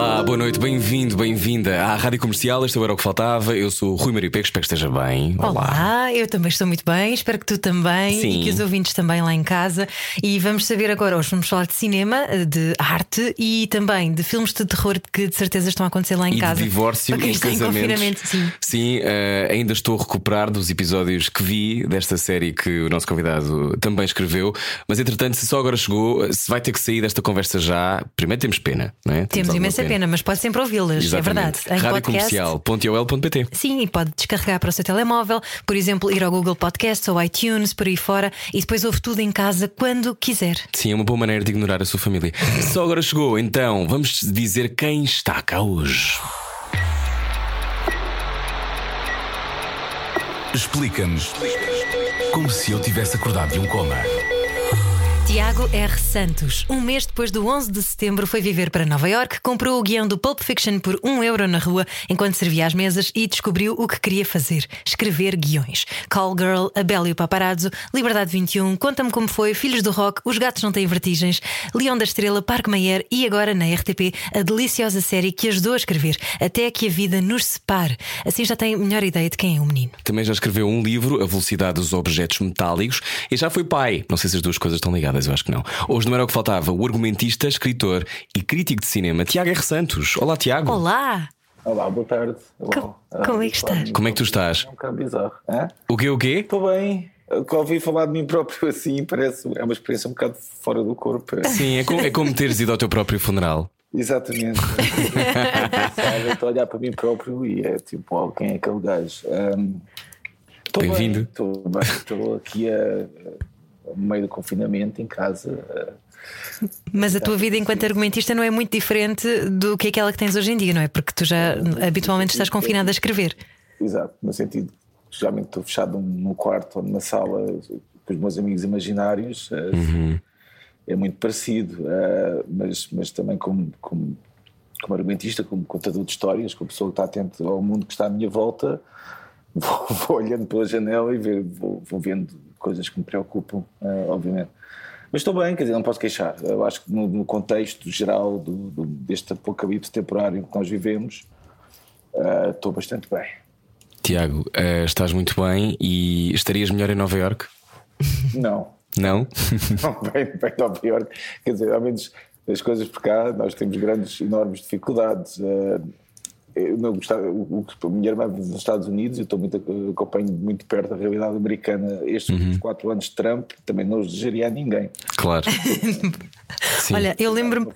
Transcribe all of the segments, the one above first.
Olá, boa noite, bem-vindo, bem-vinda à Rádio Comercial. Este era o que faltava. Eu sou o Rui Maria Pego, espero que esteja bem. Olá. eu também estou muito bem, espero que tu também Sim. e que os ouvintes também lá em casa. E vamos saber agora, hoje vamos falar de cinema, de arte e também de filmes de terror que de certeza estão a acontecer lá em E casa. de divórcio e casamentos. confinamento, sim. Sim, eh, ainda estou a recuperar dos episódios que vi desta série que o nosso convidado também escreveu. Mas entretanto, se só agora chegou, se vai ter que sair desta conversa já, primeiro temos pena, não é? Temos alguma imensa pena. Mas pode sempre ouvi-las, é verdade. Em. Radiocomercial.ol.pt Sim, e pode descarregar para o seu telemóvel, por exemplo, ir ao Google Podcasts ou iTunes, por aí fora, e depois ouve tudo em casa quando quiser. Sim, é uma boa maneira de ignorar a sua família. Só agora chegou, então vamos dizer quem está cá hoje. Explica-nos como se eu tivesse acordado de um coma. Tiago R. Santos, um mês depois do 11 de setembro, foi viver para Nova York, comprou o guião do Pulp Fiction por um euro na rua enquanto servia às mesas e descobriu o que queria fazer: escrever guiões. Call Girl, A e o Paparazzo, Liberdade 21, Conta-me Como Foi, Filhos do Rock, Os Gatos Não Têm Vertigens, Leão da Estrela, Parque Mayer e agora na RTP a deliciosa série que ajudou a escrever Até que a Vida nos separe. Assim já tem melhor ideia de quem é o menino. Também já escreveu um livro, A Velocidade dos Objetos Metálicos, e já foi pai. Não sei se as duas coisas estão ligadas, eu acho que não. Hoje não era o que faltava. O argumentista, escritor e crítico de cinema, Tiago R. Santos. Olá, Tiago. Olá! Olá, boa tarde. Co- Olá. como é que estás? Como é que tu estás? É um bocado bizarro. Hã? O quê, o quê? Estou bem. Eu ouvi falar de mim próprio assim, parece. É uma experiência um bocado fora do corpo. Sim, é como, é como teres ido ao teu próprio funeral. Exatamente. Estou a olhar para mim próprio e é tipo, oh, quem é aquele gajo? Bem, Bem-vindo. Estou bem. Estou aqui a- no meio do confinamento, em casa. a- Mas a tua vida enquanto argumentista não é muito diferente do que aquela que tens hoje em dia, não é? Porque tu já habitualmente estás confinado a escrever. Exato, no sentido que geralmente estou fechado num- quarto ou numa sala com os meus amigos imaginários. eh, É muito parecido, eh, mas, mas também como, como, como argumentista, como contador de histórias, como pessoa que está atento ao mundo que está à minha volta, vou, vou olhando pela janela e ver- vou, vou vendo coisas que me preocupam, eh, obviamente. Mas estou bem, quer dizer, não posso queixar. Eu acho que no, no contexto geral do, do- deste apocalipse temporário que nós vivemos, eh, estou bastante bem. Tiago, eh, estás muito bem e estarias melhor em Nova York? Não, Não? não bem, bem Nova Iorque. Quer dizer, ao menos as coisas por cá, nós temos grandes, enormes dificuldades. Eh, Eu não gostava, o, o, a minha irmã vive nos Estados Unidos, eu estou muito, acompanho muito perto a realidade americana. Estes últimos quatro anos de Trump também não os desejaria a ninguém. Claro. Sim. Olha, eu lembro-me.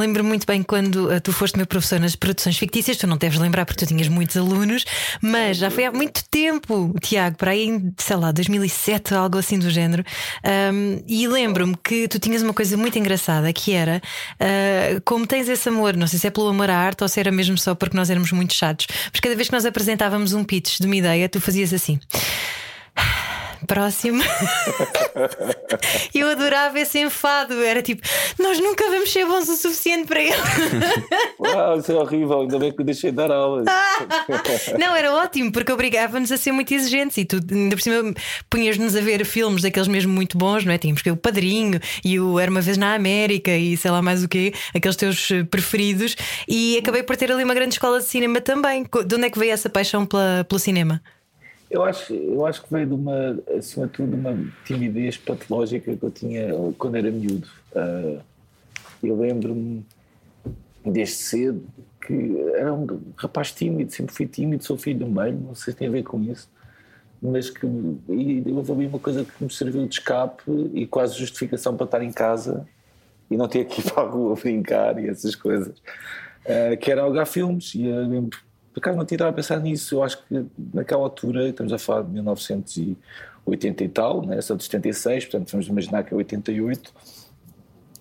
Sim. Lembro muito bem quando ah, tu foste meu professor nas produções fictícias, tu não deves lembrar porque tu tinhas muitos alunos, mas já foi há muito tempo, Tiago, para aí em, sei lá, 2007, algo assim do género. Ahm, e lembro-me que tu tinhas uma coisa muito engraçada que era ah, como tens esse amor, não sei se é pelo amor à arte ou se era mesmo só porque nós éramos muito chatos, mas cada vez que nós apresentávamos um pitch de uma ideia, tu fazias assim. Próximo. Eu adorava esse enfado. Era tipo, nós nunca vamos ser bons o suficiente para ele. Uau, isso é horrível, ainda bem que deixei de dar aulas. Não, era ótimo, porque obrigava-nos a ser muito exigentes e tu, ainda por cima, punhas-nos a ver filmes daqueles mesmo muito bons, não é? Tínhamos que o Padrinho e o Era uma Vez na América e sei lá mais o quê, aqueles teus eh, preferidos. E acabei por ter ali uma grande escola de cinema também. De onde é que veio essa paixão pela, pelo cinema? Eu acho, eu acho que veio de uma, acima de tudo, uma timidez patológica que eu tinha quando era miúdo. Ah, eu lembro-me desde cedo que era um rapaz tímido, sempre fui tímido, sou filho do meio, não sei se tem a ver com isso, mas que e eu ouvi uma coisa que me serviu de escape e quase justificação para estar em casa e não ter que ir para a rua brincar e essas coisas, Ah, que era alugar filmes. E eu lembro, por acaso não tinha estado a pensar nisso, eu acho que naquela altura, estamos a falar de 1980 e tal, né? sou de 76, portanto vamos imaginar que é 88,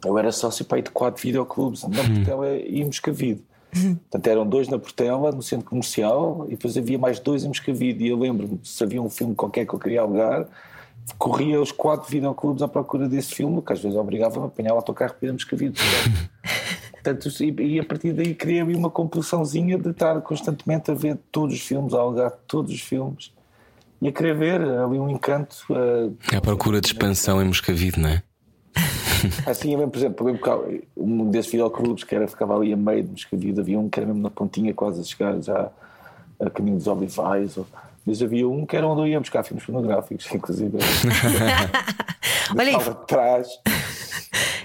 eu era sócio pai de quatro videoclubes na Portela e Moscavide. Portanto, eram dois na Portela, no centro comercial, e depois havia mais dois em Moscavide. E eu lembro-me, se havia um filme qualquer que eu queria alugar, corria os quatro videoclubes à procura desse filme, que às vezes obrigava-me a apanhar o autocarro para irmos Moscavide. Portanto, e, e a partir daí criei uma compulsãozinha de estar constantemente a ver todos os filmes, a alugar todos os filmes e a querer ver ali um encanto. Uh, à procura de expansão em Moscavide, não é? Assim, eu mesmo, por exemplo, um desses videoclubes que era, ficava ali a meio de Moscavide, havia um que era mesmo na pontinha, quase a chegar já a caminho dos Olivais. Ou, mas havia um que era onde eu ia buscar filmes pornográficos, inclusive. Olha aí. atrás.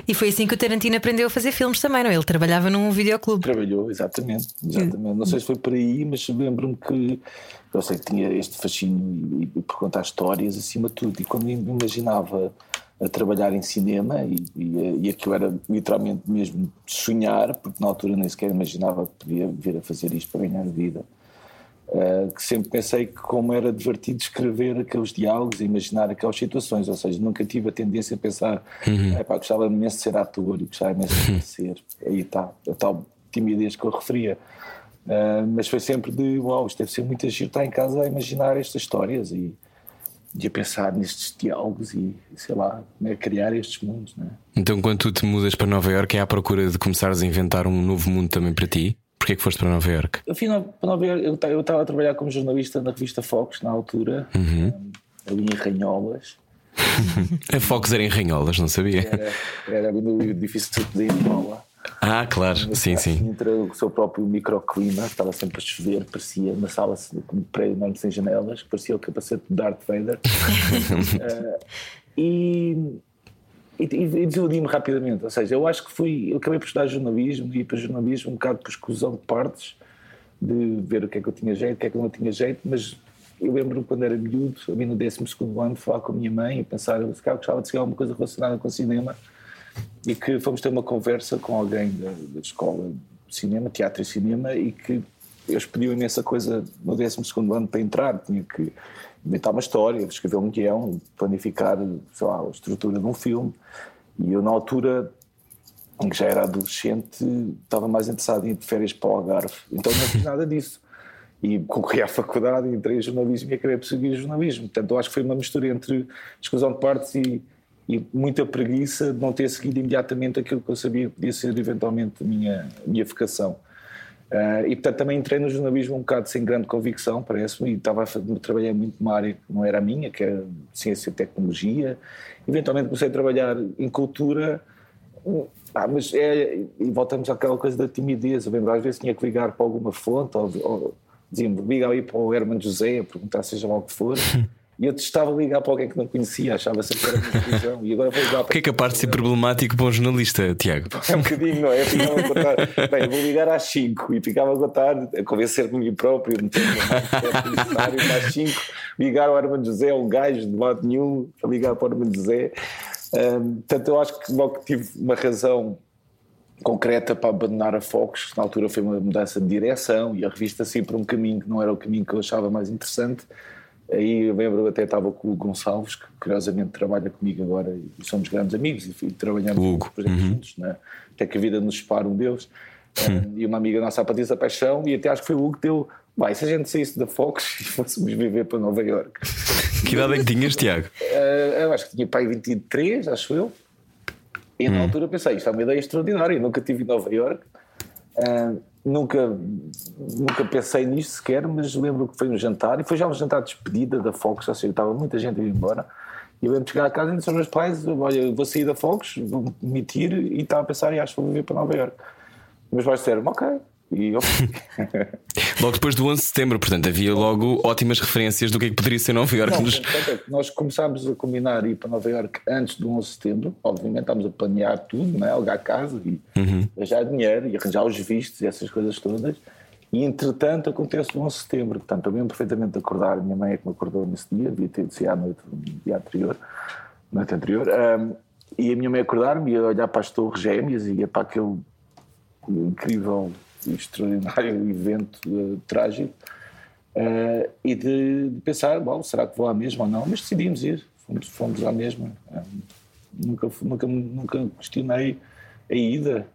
E foi assim que o Tarantino aprendeu a fazer filmes também, não? É? Ele trabalhava num videoclube. Trabalhou, exatamente. exatamente. Não sei se foi por aí, mas lembro-me que eu sei que tinha este fascínio e, e por contar histórias acima de tudo. E quando me imaginava a trabalhar em cinema, e, e, e aquilo era literalmente mesmo sonhar, porque na altura nem sequer imaginava que podia vir a fazer isto para ganhar vida. Uh, que sempre pensei que como era divertido escrever aqueles diálogos e imaginar aquelas situações, ou seja, nunca tive a tendência a pensar, uhum. pá, gostava imenso de ser ator e gostava imenso de ser, aí está, a tal timidez que eu referia. Uh, mas foi sempre de, uau, isto deve ser muito agir estar em casa a imaginar estas histórias e, e a pensar nestes diálogos e, sei lá, né, a criar estes mundos. Né? Então, quando tu te mudas para Nova Iorque, é à procura de começares a inventar um novo mundo também para ti? Porquê é que foste para Nova York? Eu fui para Nova York, eu estava a trabalhar como jornalista na revista Fox na altura, uhum. ali em Ranholas. a Fox era em Ranholas, não sabia? Era, era no edifício de Imola. Ah, claro, sim, sim. Entre o seu próprio microclima, estava sempre a chover, parecia uma sala com um prédio enorme sem janelas, parecia o capacete de Darth Vader. uh, e e, e desiludi-me rapidamente. Ou seja, eu acho que fui. Eu acabei por estudar jornalismo e ir para jornalismo um bocado por exclusão de partes, de ver o que é que eu tinha jeito, o que é que eu não tinha jeito, mas eu lembro-me quando era miúdo, a mim no 12 ano, falar com a minha mãe e pensar se calhar gostava de seguir alguma coisa relacionada com cinema e que fomos ter uma conversa com alguém da, da escola de cinema, teatro e cinema e que eles pediam imensa coisa no 12 ano para entrar, tinha que inventar uma história, escrever um guião, planificar sei lá, a estrutura de um filme. E eu, na altura em que já era adolescente, estava mais interessado em ir de férias para o Algarve. Então não fiz nada disso. E concorri à faculdade, entrei em jornalismo e acabei por seguir jornalismo. Portanto, eu acho que foi uma mistura entre exclusão de partes e, e muita preguiça de não ter seguido imediatamente aquilo que eu sabia que podia ser eventualmente a minha, a minha vocação. Uh, e portanto também entrei no jornalismo um bocado sem grande convicção, parece-me, e estava a trabalhar muito numa área que não era a minha, que era ciência e tecnologia. Eventualmente comecei a trabalhar em cultura, ah, mas é, e voltamos àquela coisa da timidez. Eu lembro, às vezes tinha que ligar para alguma fonte, ou, ou dizia-me, liga aí para o Herman José, a perguntar seja lá o que for. E eu testava ligar para alguém que não conhecia, achava sempre que era uma. E agora vou ligar para. O que é capaz de ser problemático para um jornalista, Tiago? É um bocadinho, não é? Ficava a contar. Bem, vou ligar às 5 e ficava a contar, a convencer-me mim próprio, meter-me necessário às 5, ligar ao Hermano José, um gajo de lado nenhum, a ligar para o Hermano José. Um, portanto, eu acho que logo tive uma razão concreta para abandonar a Fox, que na altura foi uma mudança de direção e a revista sempre um caminho que não era o caminho que eu achava mais interessante Aí eu lembro, até estava com o Gonçalves, que curiosamente trabalha comigo agora e somos grandes amigos e, trabalhamos Hugo. exemplo, uhum. juntos, né? até que a vida nos separa um deles. Um, e uma amiga nossa, a Patrícia Paixão, e até acho que foi o Hugo que deu. Vai, se a gente saísse da Fox e fôssemos viver para Nova York. Que idade é que tinhas, Tiago? Uh, eu acho que tinha pai 23, acho eu. E na hum. altura pensei, isto é uma ideia extraordinária, eu nunca estive em Nova York. Uh, Nunca, nunca pensei nisto sequer, mas lembro que foi um jantar, e foi já um jantar de despedida da Fox, ou seja, estava muita gente a ir embora. E eu lembro de chegar a casa e disse aos meus pais: Olha, vou sair da Fox, vou demitir, e estava a pensar, e acho que vou viver para Nova Iorque. Meus pais disseram: Ok, e eu... logo depois do 11 de setembro, portanto, havia logo ótimas referências do que, é que poderia ser Nova Iorque. Nos... É nós começámos a combinar ir para Nova Iorque antes do 11 de setembro, obviamente estávamos a planear tudo, né? alugar casa e uhum. arranjar dinheiro e arranjar os vistos e essas coisas todas. E entretanto acontece o 11 de setembro, portanto, eu lembro perfeitamente de acordar, minha mãe é que me acordou nesse dia, devia ter sido à noite, no dia anterior, noite anterior, um, e a minha mãe acordar-me e olhar para as torres gêmeas e ia para aquele incrível extraordinário evento uh, trágico uh, e de, de, pensar, bom, será que vou à mesma ou não? Mas decidimos ir, fomos, fomos à mesma. Uh, nunca, nunca, nunca questionei a ida,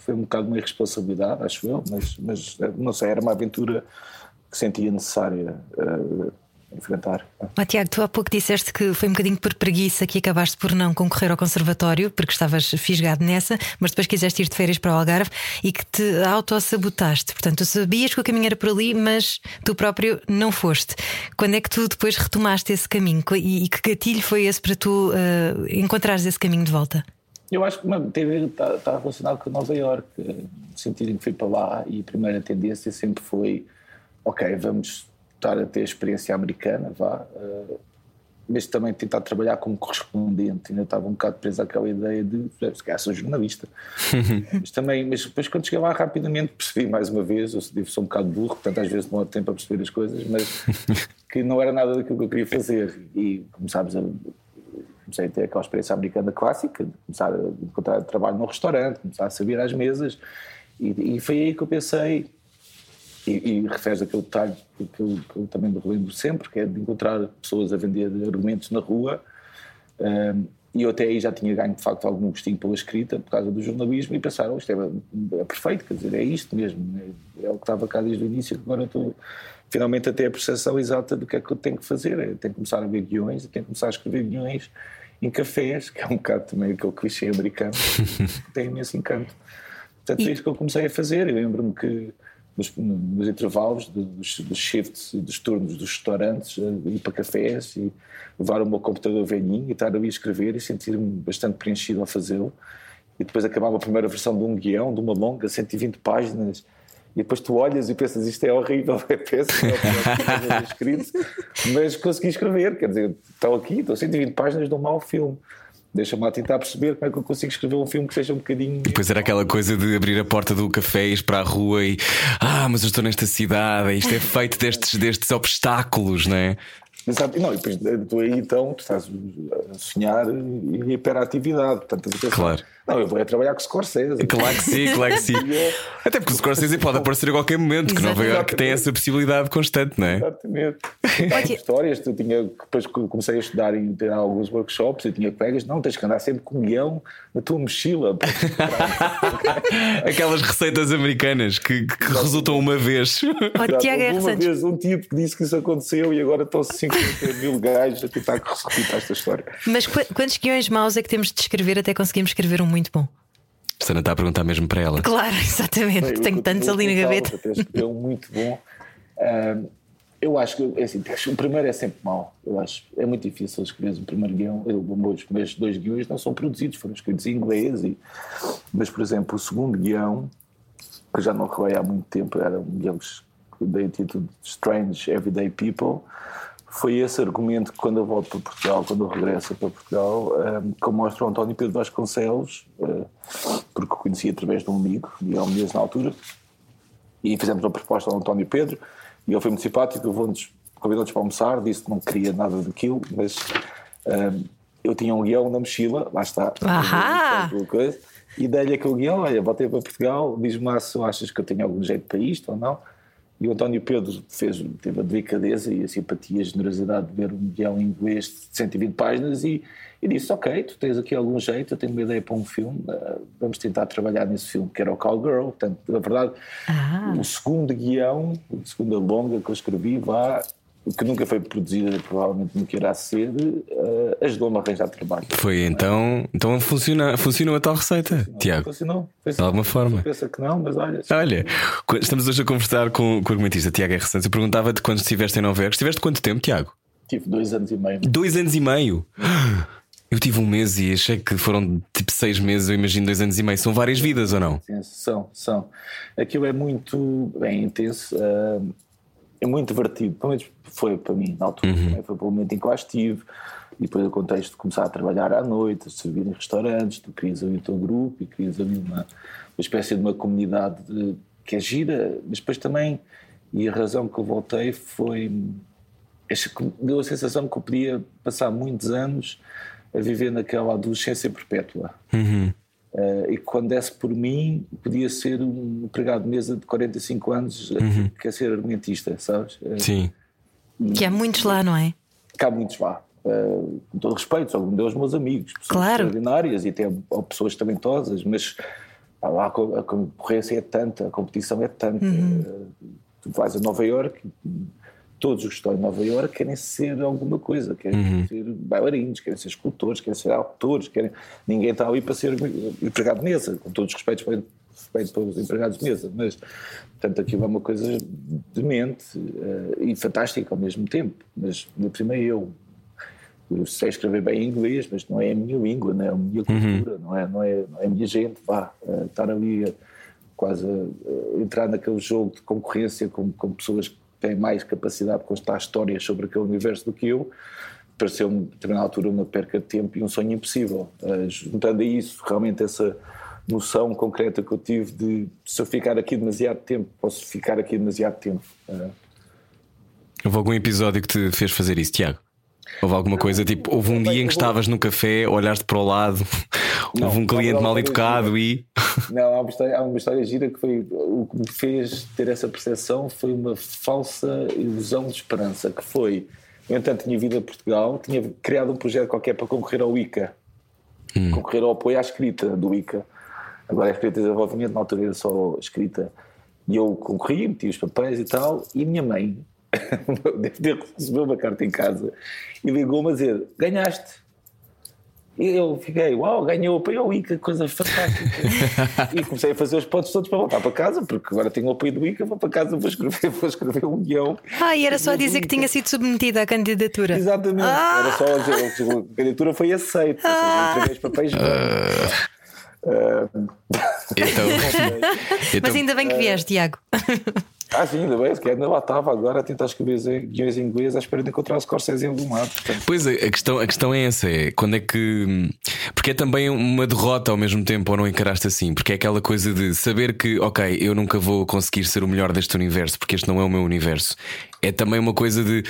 foi um bocado uma irresponsabilidade, acho eu, mas, mas não sei, era uma aventura que sentia necessária enfrentar. Oh, Tiago, tu há pouco disseste que foi um bocadinho por preguiça que acabaste por não concorrer ao conservatório, porque estavas fisgado nessa, mas depois quiseste ir de férias para o Algarve e que te autossabotaste. Portanto, tu sabias que o caminho era por ali, mas tu próprio não foste. Quando é que tu depois retomaste esse caminho e, e que gatilho foi esse para tu uh, encontrares esse caminho de volta? Eu acho que está, está relacionado com Nova York, no sentido em que fui para lá e a primeira tendência sempre foi: ok, vamos estar a ter experiência americana, vá, uh, mas também tentar trabalhar como correspondente. Ainda estava um bocado preso àquela ideia de se calhar sou jornalista. mas também, mas depois quando cheguei lá rapidamente percebi mais uma vez, eu sou um bocado burro, portanto às vezes demora tempo a perceber as coisas, mas que não era nada daquilo que eu queria fazer. E começámos a comecei a ter aquela experiência americana clássica, de começar a encontrar trabalho no restaurante, começar a saber às mesas, e, e foi aí que eu pensei, e, e aquele detalhe que eu, que eu também me relembro sempre, que é de encontrar pessoas a vender argumentos na rua. Um, e eu até aí já tinha ganho de facto algum gostinho pela escrita por causa do jornalismo e pensaram, oh, isto é, é, perfeito, quer dizer, é isto mesmo, é, é, o que estava cá desde o início, agora estou finalmente a ter a percepção exata do que é que eu tenho que fazer, eu tenho que começar a ver guiões, tenho que começar a escrever guiões em cafés, que é um bocado também aquele clichê americano, que tem imenso encanto. Portanto, e... foi isso que eu comecei a fazer, eu lembro-me que nos, nos intervalos dos, dos shifts e dos turnos dos restaurantes, eh, ir para cafés e levar o meu computador velhinho e estar ali a escrever e sentir-me bastante preenchido ao fazê-lo. E depois acabava a primeira versão de um guião, de uma longa, 120 páginas. E depois tu olhas e pensas, isto é horrível, é péssimo, é, escrito, mas consegui escrever, quer dizer, estou aqui, estou 120 páginas de um mau filme deixa-me lá tentar perceber como é que eu consigo escrever um filme que seja um bocadinho. E depois era aquela coisa de abrir a porta do café e ir para a rua e ah, mas eu estou nesta cidade, isto é feito destes, destes obstáculos, não é? Exato, não, e depois tu aí então tu estás a sonhar e hiperatividade, portanto, claro. Não, eu vou é trabalhar com o Scorsese. Claro que sim, claro que sim. Até porque o Scorsese pode aparecer a qualquer momento, que Nova York tem essa possibilidade constante, não é? Exatamente. histórias, tu tinha, depois comecei a estudar e ter alguns workshops, eu tinha colegas, não, tens que andar sempre com um guião na tua mochila. Aquelas receitas americanas que, que resultam uma vez. Oh, Tiago é uma vez um tipo que disse que isso aconteceu e agora estão 50 mil gajos a tentar repetir esta história. Mas quantos guiões maus é que temos de escrever até conseguirmos escrever um muito bom. Sana está a perguntar mesmo para ela. Claro, exatamente. Eu, Tenho tantos ali na gaveta. É um muito bom. Um, eu acho que é assim, o primeiro é sempre mau. Eu acho é muito difícil escrever um primeiro guião. Eu, os primeiros dois guiões não são produzidos, foram escritos em inglês. E, mas, por exemplo, o segundo guião, que já não reveio há muito tempo, era um guião que dei o título Strange Everyday People foi esse argumento que quando eu volto para Portugal, quando eu regresso para Portugal, um, ehm, que eu mostro ao António Pedro Vasconcelos, uh, porque o conheci através de um amigo, e ao mesmo na altura, e fizemos uma proposta ao António Pedro, e ele foi muito simpático, convidou-nos convidou para almoçar, disse que não queria nada daquilo, mas um, ehm, eu tinha um guião na mochila, lá está, coisa, e dei-lhe aquele guião, olha, voltei para Portugal, diz-me se achas que eu tenho algum jeito para isto ou não, e o António Pedro fez, teve a delicadeza e a simpatia, a generosidade de ver um guião em inglês de 120 páginas e, e disse: Ok, tu tens aqui algum jeito, eu tenho uma ideia para um filme, uh, vamos tentar trabalhar nesse filme, que era o Cowgirl. Portanto, na verdade, ah. o segundo guião, a segunda longa que eu escrevi, vá que nunca foi produzida, provavelmente nunca irá ser, uh, ajudou-me a arranjar trabalho. Foi então, então funciona, funcionou a tal receita, funcionou, Tiago? Funcionou, funcionou. De alguma forma. Pensa que não, mas olha. Olha, estamos hoje a conversar com, com o argumentista Tiago R. Santos. Eu perguntava-te quando estiveste em Nova Iorque. Estiveste quanto tempo, Tiago? Tive dois anos e meio. Dois anos e meio? Eu tive um mês e achei que foram tipo seis meses, eu imagino dois anos e meio. São várias vidas ou não? São, são. Aquilo é muito bem intenso. Uh, é muito divertido, pelo menos foi para mim na altura, uhum. foi pelo momento em que lá estive, e depois o contexto de começar a trabalhar à noite, a servir em restaurantes, tu crias ali o teu grupo e crias ali uma, uma espécie de uma comunidade de, que é gira, mas depois também, e a razão que eu voltei foi, deu a sensação que eu podia passar muitos anos a viver naquela adolescência perpétua. Uhum. Uh, e quando desse por mim, podia ser um empregado de mesa de 45 anos uhum. que quer ser argumentista, sabes? Uh, Sim. Que há muitos lá, não é? Que há muitos lá. Uh, com todo respeito, são deles meus amigos, pessoas claro. extraordinárias e até pessoas talentosas, mas pá, lá a concorrência é tanta, a competição é tanta. Uhum. tu vais a Nova Iorque, todos os que estão em Nova Iorque querem ser alguma coisa, querem uhum. ser bailarinos, querem ser escultores, querem ser autores, querem... ninguém está ali para ser empregado de mesa, com todos os respeitos para, respeito para os empregados de mesa, mas portanto aquilo é uma coisa demente uh, e fantástica ao mesmo tempo, mas no primeiro eu eu sei escrever bem em inglês, mas não é a minha língua, não é a minha uhum. cultura, uhum. não, é, não, é, não é a minha gente, vá, uh, estar ali a, quase entrar naquele jogo de concorrência com, com pessoas que têm mais capacidade de contar histórias sobre aquele universo do que eu, pareceu-me, a determinada altura, uma perca de tempo e um sonho impossível. Uh, juntando a isso, realmente, essa noção concreta que eu tive de se eu ficar aqui demasiado tempo, posso ficar aqui demasiado tempo. Uh, Houve algum episódio que te fez fazer isso, Tiago? Houve alguma coisa tipo, houve um dia em que estavas no café, olhaste para o lado, não, houve um cliente mal educado e. Não, há uma, história, há uma história gira que foi o que me fez ter essa percepção foi uma falsa ilusão de esperança, que foi, no entanto, tinha vindo a Portugal, tinha criado um projeto qualquer para concorrer ao ICA, hum. concorrer ao apoio à escrita do ICA. Agora a escrita de desenvolvimento, na altura era só escrita. E eu concorri, meti os papéis e tal, e minha mãe deve ter recebido uma carta em casa e ligou-me a dizer: ganhaste. E eu fiquei, uau, ganhou apoio ao ICA, coisa fantástica. e comecei a fazer os pontos todos para voltar para casa, porque agora tenho o apoio do ICA, vou para casa, vou escrever, vou escrever um guião. Ah, e era só dizer que tinha sido submetida à candidatura. Exatamente, ah! era só dizer, a candidatura foi aceita, ah! entreguei os papéis. Uh... então, Mas ainda bem que vieste, Tiago. Ah, sim, ainda bem, que ainda lá estava agora a tentar escrever guiões em inglês à espera de encontrar os Scorsese em mar. Pois é, a questão, a questão é essa: é quando é que. Porque é também uma derrota ao mesmo tempo, ou não encaraste assim? Porque é aquela coisa de saber que, ok, eu nunca vou conseguir ser o melhor deste universo, porque este não é o meu universo. É também uma coisa de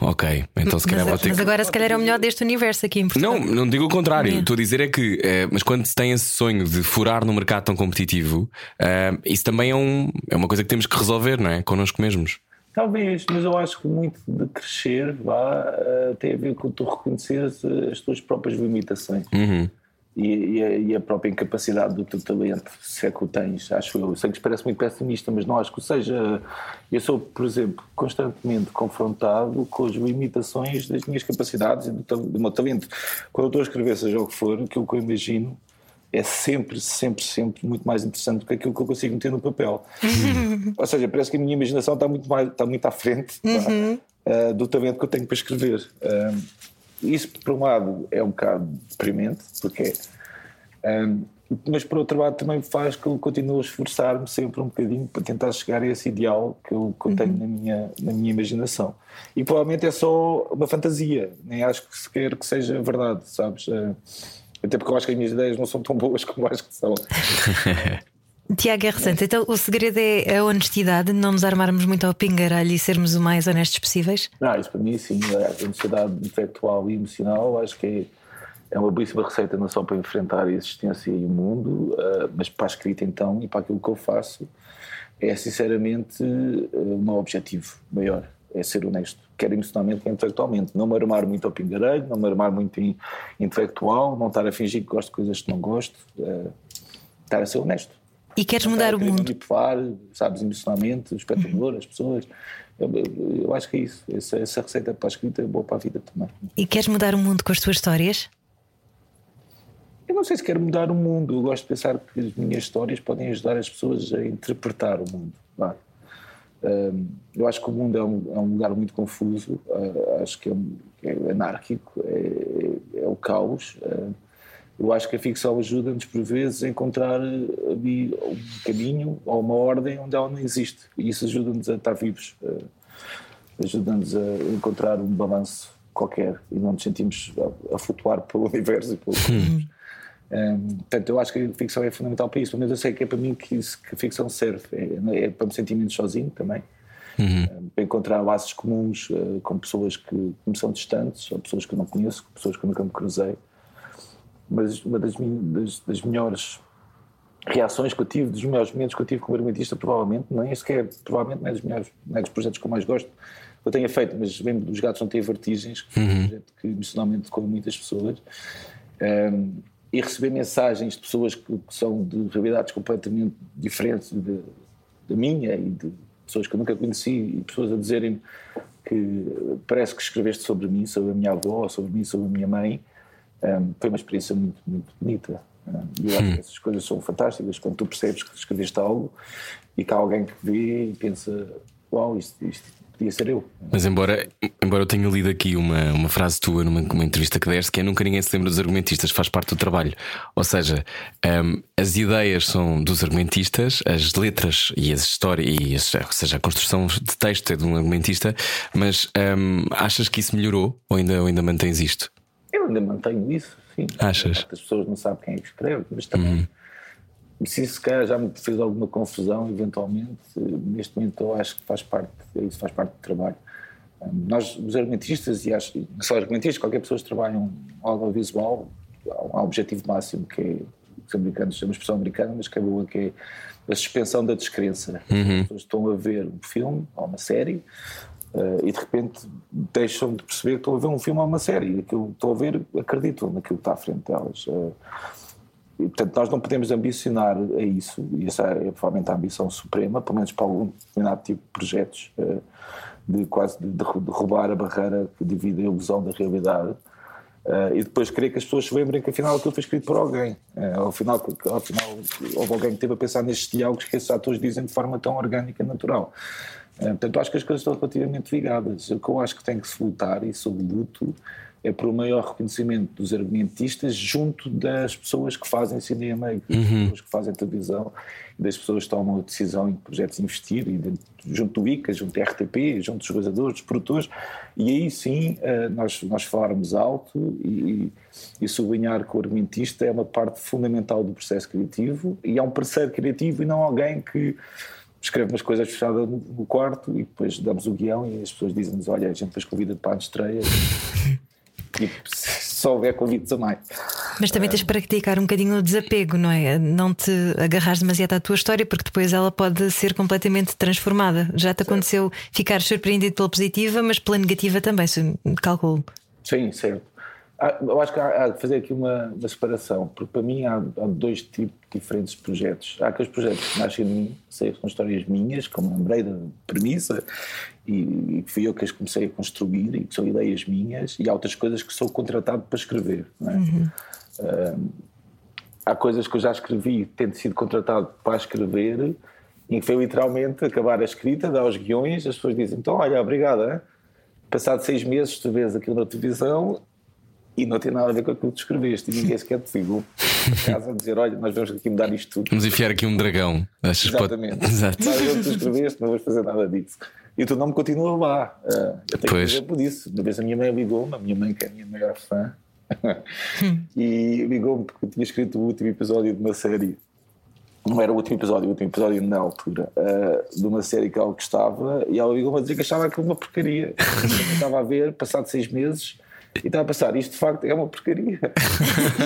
Ok, então se calhar mas, vou ter Mas que... agora se calhar é o melhor deste universo aqui em Portugal. Não, não digo o contrário. Estou a dizer é que, é, mas quando se tem esse sonho de furar no mercado tão competitivo, é, isso também é, um, é uma coisa que temos que resolver, não é? Connosco mesmos. Talvez, mas eu acho que muito de crescer vá, uh, tem a ver com tu reconheceres as tuas próprias limitações. Uhum e, e, a, e, a, própria incapacidade do teu talento, se é que o tens, acho eu. Sei que isso parece muito pessimista, mas não acho que seja. Eu sou, por exemplo, constantemente confrontado com as limitações das minhas capacidades e do, do meu talento. Quando eu estou a escrever, seja o que for, aquilo que eu imagino é sempre, sempre, sempre muito mais interessante do que aquilo que eu consigo meter no papel. Ou seja, parece que a minha imaginação está muito, mais, está muito à frente uhum. uh, do talento que eu tenho para escrever. Uh, isso, por um lado, é um bocado deprimente, porque um, mas por outro lado também faz que eu continue a esforçar-me sempre um bocadinho para tentar chegar a esse ideal que eu, que eu tenho uhum. na, minha, na minha imaginação. E provavelmente é só uma fantasia, nem acho que sequer que seja verdade, sabes? Até porque eu acho que as minhas ideias não são tão boas como acho que são. Tiago R. Então o segredo é a honestidade, não nos armarmos muito ao pingaralho e sermos o mais honestos possíveis? Não, isso para mim sim, a honestidade intelectual e emocional acho que é, é uma belíssima receita não só para enfrentar a existência e o mundo, uh, mas para a escrita então e para aquilo que eu faço é sinceramente uh, o meu objetivo maior, é ser honesto, quer emocionalmente, quer intelectualmente. Não me armar muito ao pingarelho, não me armar muito intelectual, não estar a fingir que gosto de coisas que não gosto, uh, estar a ser honesto. E queres mudar o mundo? Manipular, sabes, emocionalmente, o espectador, as pessoas. Eu, eu, acho que é isso. Essa, essa receita para a escrita é boa para a vida também. E queres mudar o mundo com as tuas histórias? Eu não sei se quero mudar o mundo. Eu gosto de pensar que as minhas histórias podem ajudar as pessoas a interpretar o mundo. eu acho que o mundo é um, é um lugar muito confuso. Uh, acho que é, é anárquico, é, é, o caos. Eu acho que a ficção ajuda-nos, por vezes, a encontrar eh, ali um caminho ou uma ordem onde ela não existe. E isso ajuda-nos a estar vivos, uh, ajuda-nos a encontrar um balanço qualquer e não nos sentimos a, a flutuar pelo universo e pelo cosmos. Um, portanto, eu acho que a ficção é fundamental para isso, mas eu sei que é para mim que, isso, que a ficção serve. É, é para me sentir menos sozinho também. Uhum. Um, para encontrar laços comuns uh, com pessoas que, que me são distantes, ou pessoas que eu não conheço, pessoas que eu nunca me cruzei mas uma das, das, das, melhores reações que eu tive, dos melhores momentos que eu tive como argumentista, provavelmente, não é sequer, provavelmente não é dos, melhores, não é dos projetos que eu mais gosto que eu tenha feito, mas lembro dos Gatos Não Têm Vertigens, que uhum. um projeto que emocionalmente tocou muitas pessoas, um, e receber mensagens de pessoas que, que, são de realidades completamente diferentes da minha e de pessoas que eu nunca conheci e pessoas a dizerem que parece que escreveste sobre mim, sobre a minha avó, sobre mim, sobre a minha mãe. Um, foi uma experiência muito, muito bonita. Um, e eu acho que essas coisas são fantásticas quando tu percebes que escreveste algo e que há alguém que vê e pensa: Uau, isto, isto podia ser eu. Mas embora, embora eu tenha lido aqui uma, uma frase tua numa, numa entrevista que deste, que é nunca ninguém se lembra dos argumentistas, faz parte do trabalho. Ou seja, um, as ideias são dos argumentistas, as letras e as histórias, e ou seja, a construção de texto é de um argumentista, mas um, achas que isso melhorou ou ainda, ou ainda mantens isto? Eu ainda mantenho isso, sim. Achas? As pessoas não sabem quem é que escreve, mas também. Uhum se isso calhar já me fez alguma confusão, eventualmente, neste momento eu acho que faz parte, isso faz parte do trabalho. Nós, os argumentistas, e acho, não só argumentistas, qualquer pessoa que trabalham audiovisual, há um objetivo máximo que é, os americanos chamam expressão americana, mas que é boa, que é a suspensão da descrença. Uhum. As pessoas estão a ver um filme ou uma série uh, e de repente deixam de perceber que estão a ver um filme ou uma série. E aquilo que estão a ver acreditam naquilo que está à frente delas. Uh, e, portanto, nós não podemos ambicionar a isso, e essa é provavelmente a ambição suprema, pelo menos para algum determinado tipo de projetos, eh, de quase de, de roubar a barreira que divide a ilusão da realidade. Uh, e depois querer que as pessoas se lembrem que afinal aquilo foi escrito por alguém. Uh, ao, final, ao final houve alguém que esteve a pensar nestes diálogos que esses atores dizem de forma tão orgânica e natural. Uh, portanto, acho que as coisas estão relativamente ligadas. O que eu acho que tem que se lutar, e sou luto, é por um maior reconhecimento dos argumentistas junto das pessoas que fazem cinema, das uhum. pessoas que fazem televisão, das pessoas que tomam a decisão em que projetos investir, junto do ICA, junto do RTP, junto dos realizadores, dos produtores, e aí sim eh, nós, nós falarmos alto e, e sublinhar que o argumentista é uma parte fundamental do processo criativo e é um parceiro criativo e não alguém que escreve umas coisas fechadas no quarto e depois damos o guião e as pessoas dizem-nos: Olha, a gente depois convida para a estreia Tipo, se houver convites a mais. Mas também tens de praticar um bocadinho o desapego, não é? Não te agarras demasiado à tua história, porque depois ela pode ser completamente transformada. Já te aconteceu ficar surpreendido pela positiva, mas pela negativa também, se calculo. Sim, certo. Eu acho que há, de fazer aqui uma, uma, separação, porque para mim há, há, dois tipos diferentes de projetos. Há aqueles projetos que nascem de mim, sei, são histórias minhas, como lembrei da premissa, e, e fui eu que as comecei a construir, e que são ideias minhas, e há outras coisas que sou contratado para escrever. É? Uhum. Uh, há coisas que eu já escrevi, tendo sido contratado para escrever, e que foi literalmente acabar a escrita, dar os guiões, as pessoas dizem: então, olha, obrigada. Passado seis meses, tu vês aquilo na televisão e não tem nada a ver com aquilo que tu escreveste, e ninguém sequer te ligou a casa a dizer: olha, nós vamos aqui mudar isto tudo. Vamos enfiar aqui um dragão. Exatamente. Pode... Exato. Nós vamos tu escreveste, não vamos fazer nada disso. E o teu nome continua lá. Uh, eu tenho pois. exemplo disso. Uma vez a minha mãe ligou-me, a minha mãe, que é a minha maior fã, e ligou-me porque eu tinha escrito o último episódio de uma série. Não era o último episódio, o último episódio na altura, uh, de uma série que ela gostava, e ela ligou-me a dizer que achava aquilo uma porcaria. eu estava a ver, passado seis meses, e estava a pensar, isto de facto é uma porcaria.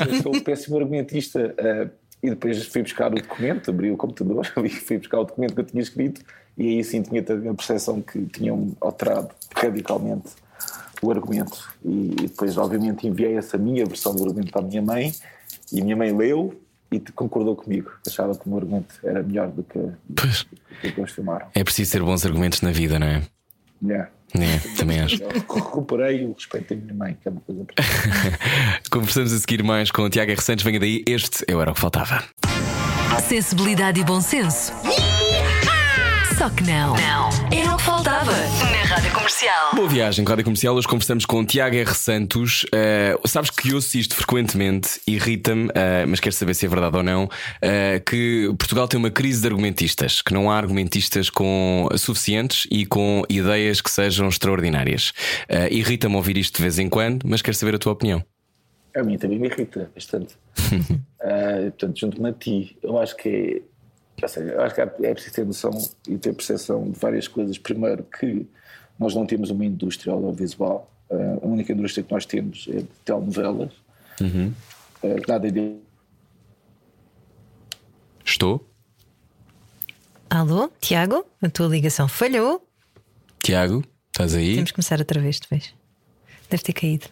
eu sou um péssimo argumentista. Uh, e depois fui buscar o documento, abri o computador e fui buscar o documento que eu tinha escrito, e aí sim tinha a percepção que tinham alterado radicalmente o argumento. E, depois, obviamente, enviei essa minha versão do argumento para a minha mãe, e a minha mãe leu e concordou comigo. Achava que o meu argumento era melhor do que, do que eles filmaram. É preciso ter bons argumentos na vida, não é? Yeah. É, também acho. Recuperei o respeito da minha mãe, que é uma coisa. Conversamos a seguir mais com o Tiago R. Santos. Venha daí, este eu era o que faltava. Sensibilidade e bom senso. Só que não. Não. Era o que faltava na Rádio Comercial. Boa viagem, Rádio Comercial. Hoje conversamos com o Tiago R. Santos. Uh, sabes que eu ouço isto frequentemente, irrita-me, uh, mas quero saber se é verdade ou não, uh, que Portugal tem uma crise de argumentistas, que não há argumentistas com suficientes e com ideias que sejam extraordinárias. irrita-me ouvir isto de vez em quando, mas quero saber a tua opinião. A mim também me irrita bastante. portanto, junto-me a ti, eu acho que é eu acho que é preciso ter noção e ter percepção de várias coisas. Primeiro, que nós não temos uma indústria audiovisual. Uh, a única indústria que nós temos é de telenovelas. Uhum. Uh, nada de. Estou? Alô, Tiago? A tua ligação falhou. Tiago, estás aí? Temos que começar outra vez, depois. Deve ter caído.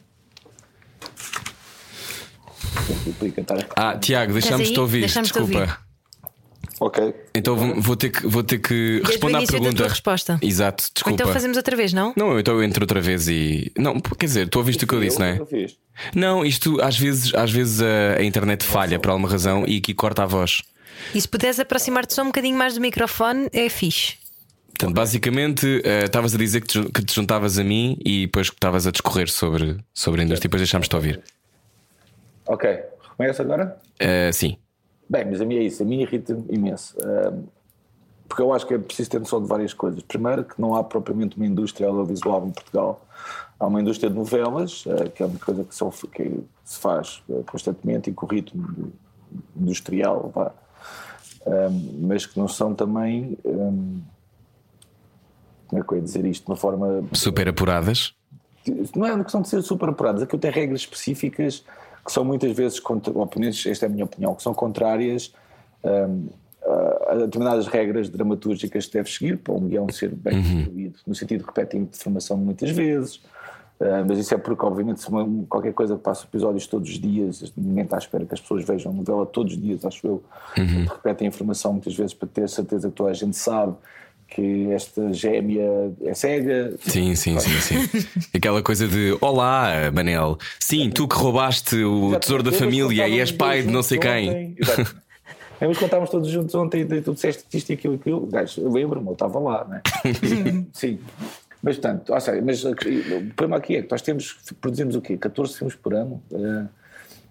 Ah, Tiago, deixámos-te ouvir. Deixamos desculpa. Ouvir. Ok. Então vou- vou ter que, vou ter que Desde responder à início da pergunta. tua resposta. Exato, Ou desculpa. então fazemos outra vez, não? Não, então eu entro outra vez e. Não, quer dizer, tu ouviste o que eu disse, não é? Eu fiz. Não, isto às vezes, às vezes a, a internet falha por alguma razão e aqui corta a voz. E se puderes aproximar-te só um bocadinho mais do microfone, é fixe. Portanto, basicamente, eh, estavas a dizer que te, que te juntavas a mim e depois que estavas a discorrer sobre, sobre a indústria e depois deixámos-te ouvir. Ok. Começa agora? Eh, sim. Bem, mas a mim é isso, a mim irrita-me imenso. Porque eu acho que é preciso ter noção de várias coisas. Primeiro, que não há propriamente uma indústria audiovisual em Portugal. Há uma indústria de novelas, ah, que é uma coisa que, que se faz ah, constantemente e com o ritmo industrial, vá. Mas que não são também. como é que eu ia dizer isto? De uma forma Super apuradas. não é uma questão de ser super apuradas, aquilo tem regras específicas que são muitas vezes, contra, menos esta é a minha opinião, que são contrárias hum, a determinadas regras dramatúrgicas que deve seguir para um guião ser bem construído, no sentido de repetem informação muitas vezes, ah, mas isso é porque, obviamente, se uma, qualquer coisa que passa episódios todos os dias, ninguém está à espera que as pessoas vejam a novela todos os dias, acho eu, repetem a informação muitas vezes para ter certeza que toda a gente sabe que esta gêmea é cega, Sim, sim, sim, sim. Aquela coisa de Olá, Manel. Sim, tu que roubaste o tesouro da família e és pai de não sei quem. ontem. Exato. Lembras que contávamos todos juntos ontem tu disseste isto e aquilo, aquilo. Gajo, eu lembro-me, eu estava lá, não é? Sim. Mas, portanto, ou seja, mas o problema aqui é que nós temos, produzimos o quê? 14 filmes por ano. eh,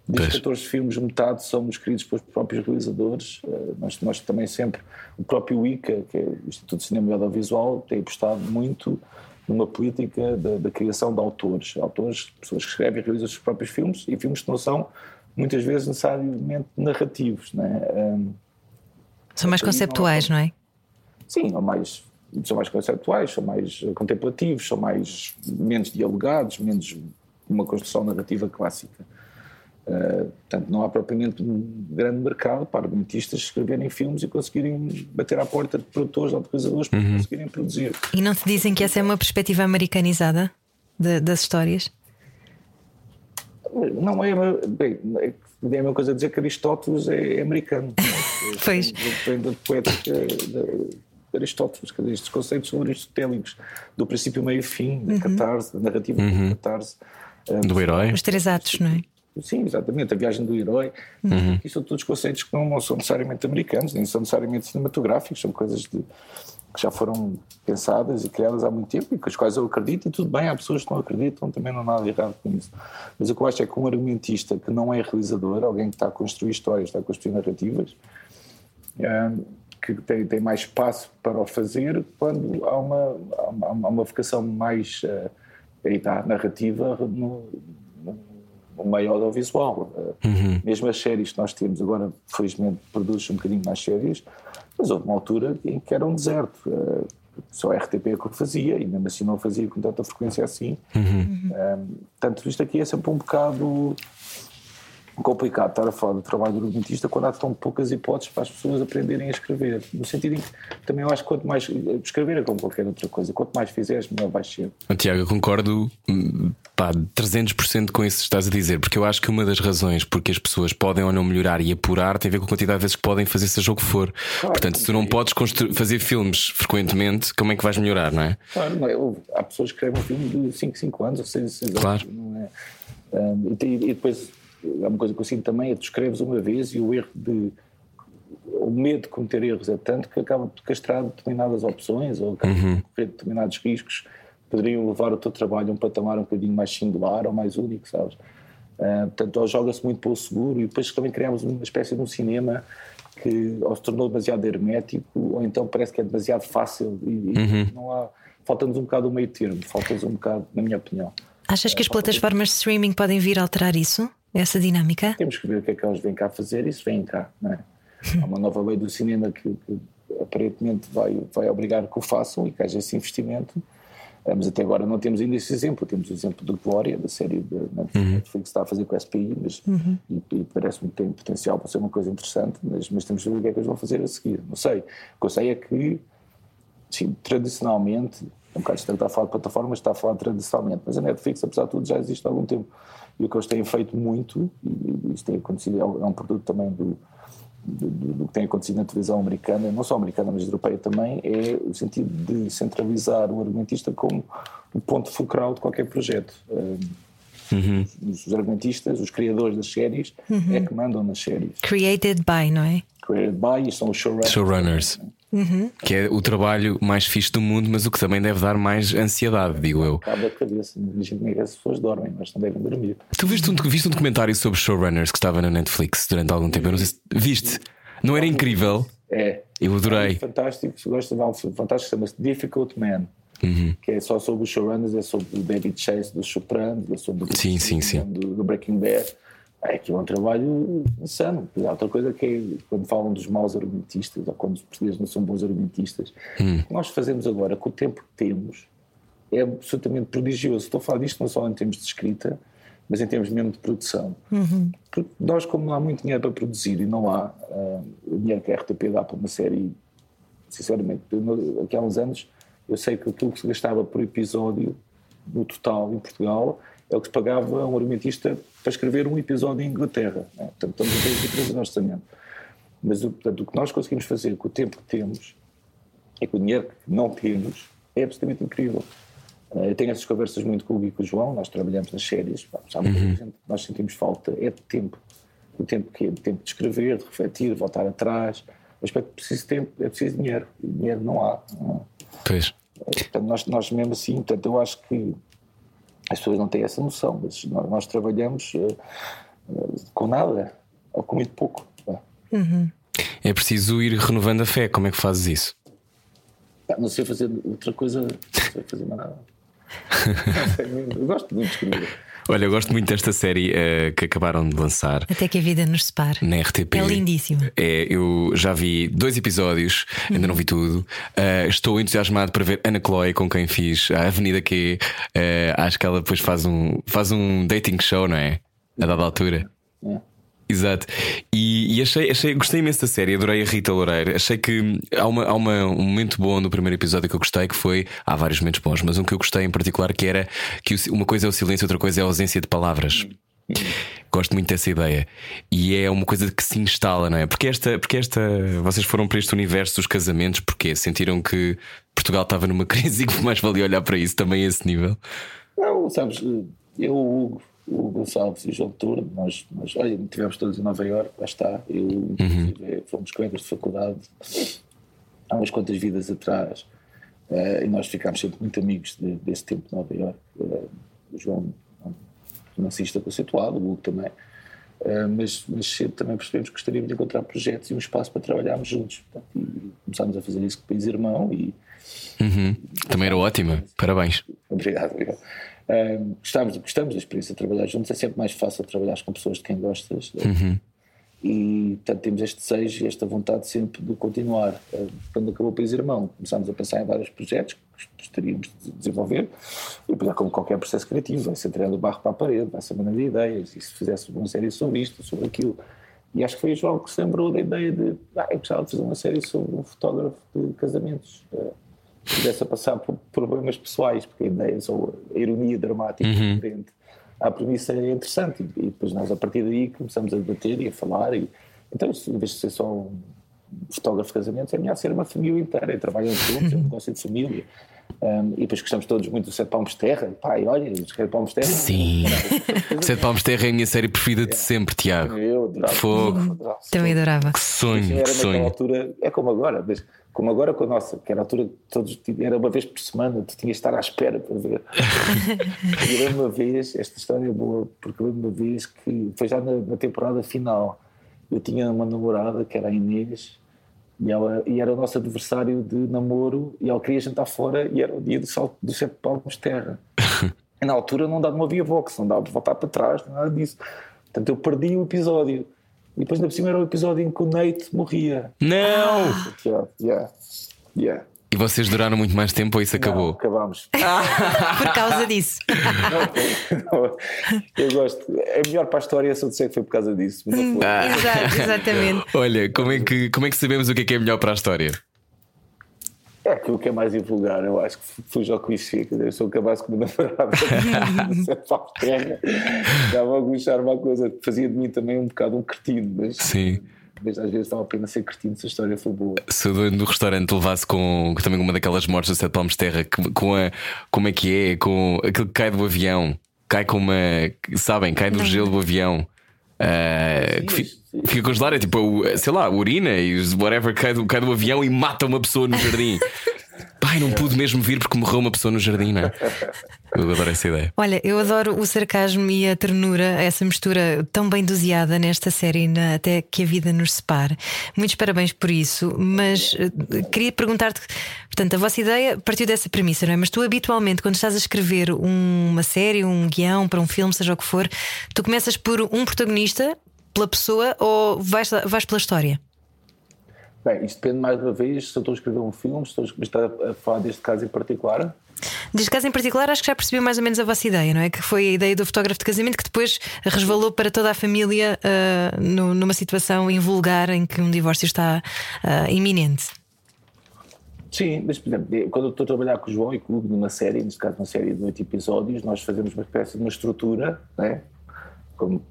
Desses Pois. 14 filmes, metade são escritos pelos próprios realizadores. Eh, Nós, nós também sempre, o próprio ICA, que é o Instituto de Cinema e Audiovisual, tem apostado muito numa política da, criação de autores. Autores, pessoas que escrevem e realizam os seus próprios filmes e filmes que não são, muitas vezes, necessariamente narrativos. Não é? Ehm, São mais conceptuais, não é? Sim, ou mais, são mais conceptuais, são mais contemplativos, são mais menos dialogados, menos uma construção narrativa clássica. Eh, portanto, não há propriamente um grande mercado para argumentistas escreverem filmes e conseguirem bater à porta de produtores ou de realizadores para conseguirem produzir. E não te dizem que essa é uma perspectiva americanizada de- das histórias? Não é, bem, é é a mesma coisa dizer que Aristóteles é, é americano. Pois. Vem da poética de Aristóteles, quer dizer, estes conceitos são aristotélicos, do princípio, meio e fim, da catarse, da narrativa da catarse. eh, Do herói. Os três atos, não é? Sim, exatamente, a viagem do herói. Isso são todos conceitos que não, são necessariamente americanos, nem são necessariamente cinematográficos, são coisas de- que já foram pensadas e criadas há muito tempo e com as quais eu acredito, e tudo bem, há pessoas que não acreditam, também não há nada errado com isso. Mas o que eu acho é que um argumentista que não é realizador, alguém que está a construir histórias, está a construir narrativas, que tem, tem mais espaço para o fazer quando há uma, há uma, há uma vocação mais eh, aí está, narrativa no, no meio audiovisual. Eh, Mesmo as séries que nós temos agora, felizmente, produzem um bocadinho mais séries, mas houve uma altura em que era um deserto. Eh, Só a RTP é que o fazia e mesmo assim não fazia com tanta frequência assim. Eh, Portanto, isto aqui é sempre um bocado complicado estar a falar do trabalho do argumentista quando há tão poucas hipóteses para as pessoas aprenderem a escrever. No sentido em que também eu acho que quanto mais. Escrever é como qualquer outra coisa. Quanto mais fizeres, melhor vais ser. Tiago, eu concordo hum, pá, 300% com isso que estás a dizer, porque eu acho que uma das razões porque as pessoas podem ou não melhorar e apurar tem a ver com a quantidade de vezes que podem fazer seja o que for. Portanto, se tu não podes constru- fazer filmes frequentemente, como é que vais melhorar, não é? Claro, não é? Há pessoas que escrevem um filme de 5, 5 anos ou 6, 6 anos. Claro. Não é? Um, e, e depois, há uma coisa que eu sinto também: é que tu escreves uma vez e o erro de. O medo de cometer erros é tanto que acaba por castrar determinadas opções ou acaba por correr determinados riscos que poderiam levar o teu trabalho a um patamar um bocadinho mais singular ou mais único, sabes? Uh, portanto, ou joga-se muito pelo seguro e depois também criamos uma espécie de um cinema que ou se tornou demasiado hermético ou então parece que é demasiado fácil e, e não há falta-nos um bocado o meio termo, falta-nos um bocado, na minha opinião. Achas que as plataformas de streaming podem vir a alterar isso? Essa dinâmica? Temos que ver o que é que elas vêm cá fazer e isso vem cá, não é? Há uma nova lei do cinema que, que aparentemente vai, vai obrigar que o façam e que haja esse investimento. Mas até agora não temos ainda esse exemplo. Temos o exemplo do Glória, da série da Netflix que está a fazer com a SPI, mas, e, e parece-me que tem potencial para ser uma coisa interessante, mas, mas temos que ver o que é que eles vão fazer a seguir. Não sei. O que eu sei é que sim, tradicionalmente, é um bocado distante está a falar de plataformas, está a falar tradicionalmente, mas a Netflix, apesar de tudo, já existe há algum tempo. E o que eles têm feito muito, e isto tem acontecido, é um é um produto também do, do, do- do que tem acontecido na televisão americana, não só americana, mas europeia também, é o sentido de centralizar o argumentista como o ponto fulcral de qualquer projeto. Um, os, os argumentistas, os criadores das séries, é que mandam nas séries. Created by, não é? Created by, e são os showrunners. Showrunners. Que é o trabalho mais fixe do mundo, mas o que também deve dar mais ansiedade, digo eu. Cabe a cabeça. Imagina que as pessoas dormem, mas não devem dormir. Tu viste um, viste um documentário sobre showrunners que estava na Netflix durante algum tempo? Eu não sei se viste. Não era incrível? É. Eu adorei. É fantástico, se gosta de algo fantástico, chama-se Difficult Man. Uhum. Que é só sobre os showrunners, é sobre o David Chase dos Sopranos, é sobre o Sim, sim, sim. Do, do Breaking Bad. É que é um trabalho insano. E outra coisa que é quando falam dos maus argumentistas, ou quando os portugueses não são bons argumentistas, Hum. o que nós fazemos agora com o tempo que temos é absolutamente prodigioso. Estou a falar disto não só em termos de escrita, mas em termos mesmo de produção. Porque nós, como não há muito dinheiro para produzir e não há ah, o dinheiro que a RTP dá para uma série, sinceramente, eu aqui há uns anos eu sei que aquilo que se gastava por episódio no total em Portugal é o que se pagava a um argumentista para escrever um episódio em Inglaterra. Né? Portanto, estamos a ter diferença no orçamento. Mas o, portanto, o que nós conseguimos fazer com o tempo que temos é que o dinheiro que não temos é absolutamente incrível. Eh, Eu tenho essas conversas muito com o Gui e com o João, nós trabalhamos nas séries, sabe, a gente- nós sentimos falta é de tempo. O tempo que é de tempo de escrever, de refletir, de voltar atrás. Mas para que preciso tempo, é preciso dinheiro. E dinheiro não há. não há. Pois. Portanto, nós, nós mesmo assim, portanto, eu acho que as pessoas não têm essa noção, mas nós, nós trabalhamos eh, com nada, ou com muito pouco. pá. É preciso ir renovando a fé. Como é que fazes isso? Não sei fazer outra coisa, não sei fazer mais nada. Não sei. Eu gosto muito de escrever. Olha, eu gosto muito desta série eh, que acabaram de lançar Até que a vida nos separe. na RTP. É lindíssimo. É, eu já vi dois episódios, ainda não vi tudo. Uh, estou entusiasmado para ver Ana Chloe, com quem fiz a Avenida Q. Uh, acho que ela depois faz um, faz um dating show, não é? A dada altura. É. Exato. E, e achei, achei, gostei imenso da série, adorei a Rita Loureiro. Achei que há, uma, há uma- um momento bom no primeiro episódio que eu gostei, que foi. Há vários momentos bons, mas um que eu gostei em particular que era que uma coisa é o silêncio, outra coisa é a ausência de palavras. Gosto muito dessa ideia. E é uma coisa que se instala, não é? Porque esta, porque esta. Vocês foram para este universo dos casamentos, porque sentiram que Portugal estava numa crise e que mais valia olhar para isso também a esse nível. Não, sabes, eu, o Gonçalves e o João Turno, nós, nós olha, estivemos todos em Nova Iorque, lá está. Eu, inclusive, fomos colegas de faculdade há umas quantas vidas atrás. eh, e nós ficámos sempre muito amigos de- desse tempo de Nova Iorque. Eh, o João, um financista conceituado, o Hugo também. Eh, mas, mas também percebemos que gostaríamos de encontrar projetos e um espaço para trabalharmos juntos. Portanto, e começámos a fazer isso com o País Irmão e, Uhum. Também era ótima. Parabéns. Obrigado, obrigado. Ahm, gostamos, gostamos da experiência de trabalhar juntos, é sempre mais fácil trabalhar com pessoas de quem gostas. E portanto temos este desejo e esta vontade sempre de continuar. Quando acabou o País Irmão, começámos a pensar em vários projetos que gostaríamos de desenvolver. E depois é como qualquer processo criativo, vai-se tirando o barro para a parede, vai-se mandando ideias. E se fizesse uma série sobre isto, sobre aquilo. E acho que foi o João que se lembrou da ideia de ah, eu gostava de fazer uma série sobre um fotógrafo de casamentos. Pudesse passar por problemas pessoais, porque a ideia, só a ironia dramática Uhum. diferente. A premissa é interessante e, depois nós a partir daí começamos a debater e a falar e então em vez de ser só um fotógrafo de casamentos é melhor ser uma família inteira trabalham juntos, é um negócio de família Um, e depois gostamos todos muito do Sete Palmos de Terra pai, olha, os Sete Palmos de Terra Sim. Sete Palmos de Terra é a minha série preferida de sempre, Tiago. eu adorava, Fogo. adorava. Também adorava. Que sonho, que era naquela sonho. altura, é como agora, mas como agora com a nossa, que era a altura que todos era uma vez por semana, tu tinhas de estar à espera para ver. e eu lembro uma vez, esta história é boa, porque eu lembro uma vez que foi já na, na temporada final. Eu tinha uma namorada que era a Inês e, ela, e era o nosso adversário de namoro e ela queria jantar fora e era o dia do salto do sete palmos de terra. E na altura não, dava, não havia vox, não dava de voltar para trás, nada disso. Portanto, eu perdi o episódio. E depois, na por cima, era o episódio em que o Nate morria. Não! Yeah, yeah, yeah. E vocês duraram muito mais tempo ou isso Não, acabou? acabámos. Por causa disso. Não, não, eu gosto. É melhor para a história se eu disser que foi por causa disso. Não foi. Exato, exatamente. Olha, como é, que, como é que sabemos o que é que é melhor para a história? É aquilo que é mais invulgar, eu acho que fujo ao clichê. quer dizer, Eu sou capaz com uma namorada de terra. Dava algum charme à coisa. Fazia de mim também um bocado um cretino, mas, Sim. Mas às vezes estava apenas a ser cretino se a história foi boa. Se o dono do restaurante levasse com também uma daquelas mortes do Sete Palmos de Terra, que- com a. Como é que é? Com aquilo que cai do avião, cai com uma. Sabem, cai do gelo do avião. ah, que fi- sim. fica congelado, é tipo, sei lá, urina e whatever cai do, cai do avião e mata uma pessoa no jardim. Pai, não pude mesmo vir porque morreu uma pessoa no jardim, não é? Eu adoro essa ideia. Olha, eu adoro o sarcasmo e a ternura, essa mistura tão bem doseada nesta série, na- até que a vida nos separe. Muitos parabéns por isso, mas eh, queria perguntar-te: portanto, a vossa ideia partiu dessa premissa, não é? Mas tu, habitualmente, quando estás a escrever um- uma série, um guião para um filme, seja o que for, tu começas por um protagonista, pela pessoa, ou vais, vais pela história? Bem, isto depende mais uma vez se eu estou a escrever um filme, se estou a a falar deste caso em particular. Neste caso em particular, acho que já percebi mais ou menos a vossa ideia, não é? Que foi a ideia do fotógrafo de casamento que depois resvalou para toda a família ah, no- numa situação invulgar em que um divórcio está ah, iminente. Sim, mas por exemplo, quando eu estou a trabalhar com o João e com o Hugo numa série, neste caso uma série de oito episódios, nós fazemos uma espécie de uma estrutura, né? Como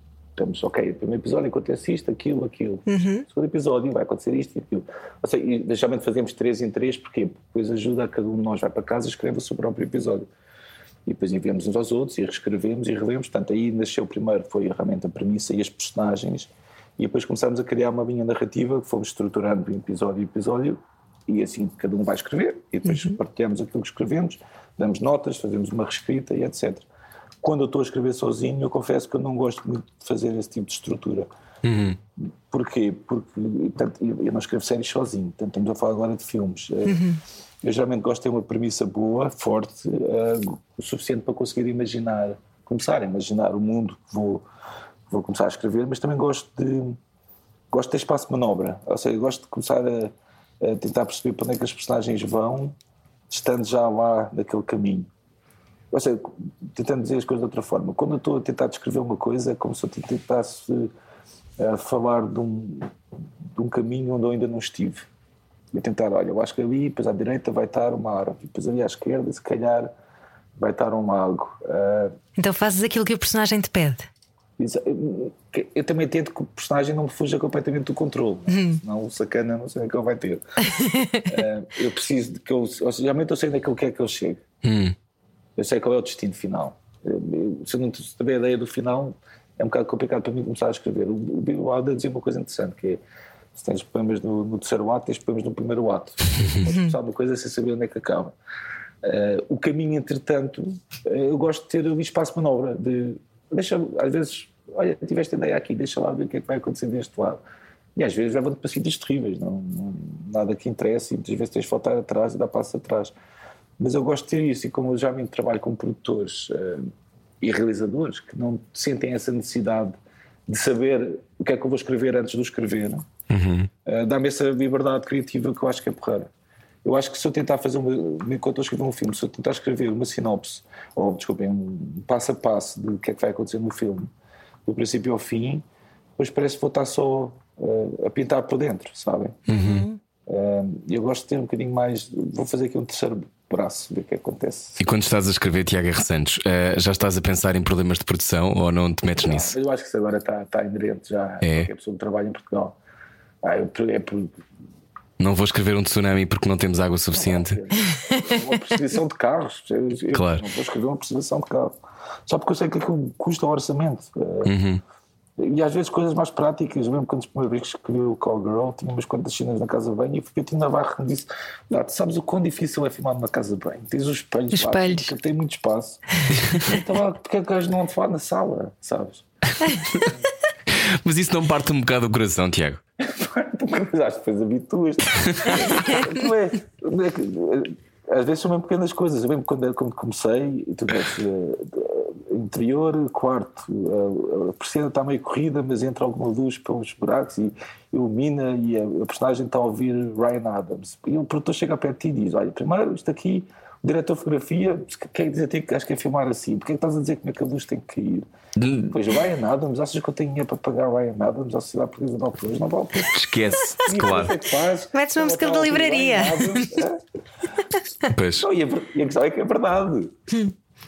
estamos, ok, o primeiro episódio acontece isto, aquilo, aquilo. O segundo episódio vai acontecer isto e aquilo. Ou seja, e geralmente fazemos três em três? Porque depois ajuda a cada um de nós vai para casa e escreve o seu próprio episódio. E depois enviamos uns aos outros e reescrevemos e relemos. Portanto, aí nasceu primeiro, foi realmente a premissa e as personagens. E depois começámos a criar uma linha narrativa que fomos estruturando episódio a episódio. E assim cada um vai escrever. E depois partilhamos aquilo que escrevemos, damos notas, fazemos uma reescrita e etc. Quando eu estou a escrever sozinho, eu confesso que eu não gosto muito de fazer esse tipo de estrutura. Porquê? Porque portanto, eu não escrevo séries sozinho, portanto, estamos a falar agora de filmes. Eh, Eu geralmente gosto de ter uma premissa boa, forte, eh, o suficiente para conseguir imaginar, começar a imaginar o mundo que vou, vou começar a escrever, mas também gosto de gosto de ter espaço de manobra, ou seja, gosto de começar a, a tentar perceber para onde é que as personagens vão, estando já lá naquele caminho. Ou seja, tentando dizer as coisas de outra forma. Quando eu estou a tentar descrever uma coisa, é como se eu tentasse eh, falar de um, de um caminho onde eu ainda não estive. Eu tentar, olha, eu acho que ali, depois à direita vai estar uma árvore, depois ali à esquerda, se calhar, vai estar um lago. Ah, Então fazes aquilo que o personagem te pede. Exa- Eu eu também tento que o personagem não me fuja completamente do controle, né? senão o sacana não sei o que ele vai ter. Eh, eu preciso de que eu, ou seja, geralmente eu sei onde é que ele quer que ele chegue. Eu sei qual é o destino final. Eu- se eu não tiver a ideia do final, é um bocado complicado para mim começar a escrever. O, o Bill Wilder dizia uma coisa interessante, que é se tens poemas no, no terceiro ato, tens poemas no primeiro ato. Podes começar uma coisa sem saber onde é que acaba. Eh, o caminho, entretanto, eh, eu gosto de ter ali espaço de manobra, de deixa, às vezes, olha, tiveste ideia aqui, deixa lá ver o que é que vai acontecer deste lado. E às vezes levam-te para sítios terríveis, não, não- nada que interesse, e muitas vezes tens de voltar atrás e dar passos atrás. Mas eu gosto de ter isso, e como eu já me trabalho com produtores eh, e realizadores que não sentem essa necessidade de saber o que é que eu vou escrever antes de o escrever, eh, dá-me essa liberdade criativa que eu acho que é porreira. Eu acho que se eu tentar fazer uma. Enquanto eu escrever um filme, se eu tentar escrever uma sinopse, ou desculpem, um passo a passo do que é que vai acontecer no filme, do princípio ao fim, depois parece que vou estar só eh, a pintar por dentro, sabem? Eh, eu gosto de ter um bocadinho mais. Vou fazer aqui um terceiro braço, ver o que acontece. E quando estás a escrever Tiago R. Santos, eh, já estás a pensar em problemas de produção ou não te metes nisso? Eu acho que isso agora está, está inerente já É. qualquer pessoa que trabalha em Portugal. Ah, eu, é por, Não vou escrever um tsunamin porque não temos água suficiente. uma perseguição de carros. Eu, Claro. Não vou escrever uma perseguição de carro. Só porque eu sei que aquilo custa o orçamento. Uhum. E às vezes coisas mais práticas. Eu lembro quando a primeira vez que escrevi o Call Girl, tinha umas quantas cenas na casa de banho e eu tinha Navarro que me disse: "Ah, tu sabes o quão difícil é filmar numa casa de banho? Tens os espelhos, Os lá, espelhos. porque tem muito espaço. então, lá, porque é que o gajo não fala na sala, sabes? Mas isso não parte um bocado do coração, Tiago. Mas acho que depois habituas. Não é- não é que- Às vezes são mesmo pequenas coisas. Eu lembro quando, quando comecei, e tu vês, eh, interior, quarto, eh, a persiana está meio corrida, mas entra alguma luz pelos buracos e ilumina, e a, a personagem está a ouvir Ryan Adams. E o produtor chega perto de ti e diz: Olha, primeiro, isto aqui, o diretor de fotografia, quer dizer a ti que acho que é filmar assim, porque é que estás a dizer como é que a luz tem que cair? Pois Ryan Adams, achas que eu tenho dinheiro para pagar Ryan Adams à Sociedade Portuguesa de Autores? Não vale a pena. Esquece, E claro. é que faz? Metes uma música da a livraria. Adams, é? Pois. Não, e, a, e a questão é que é verdade.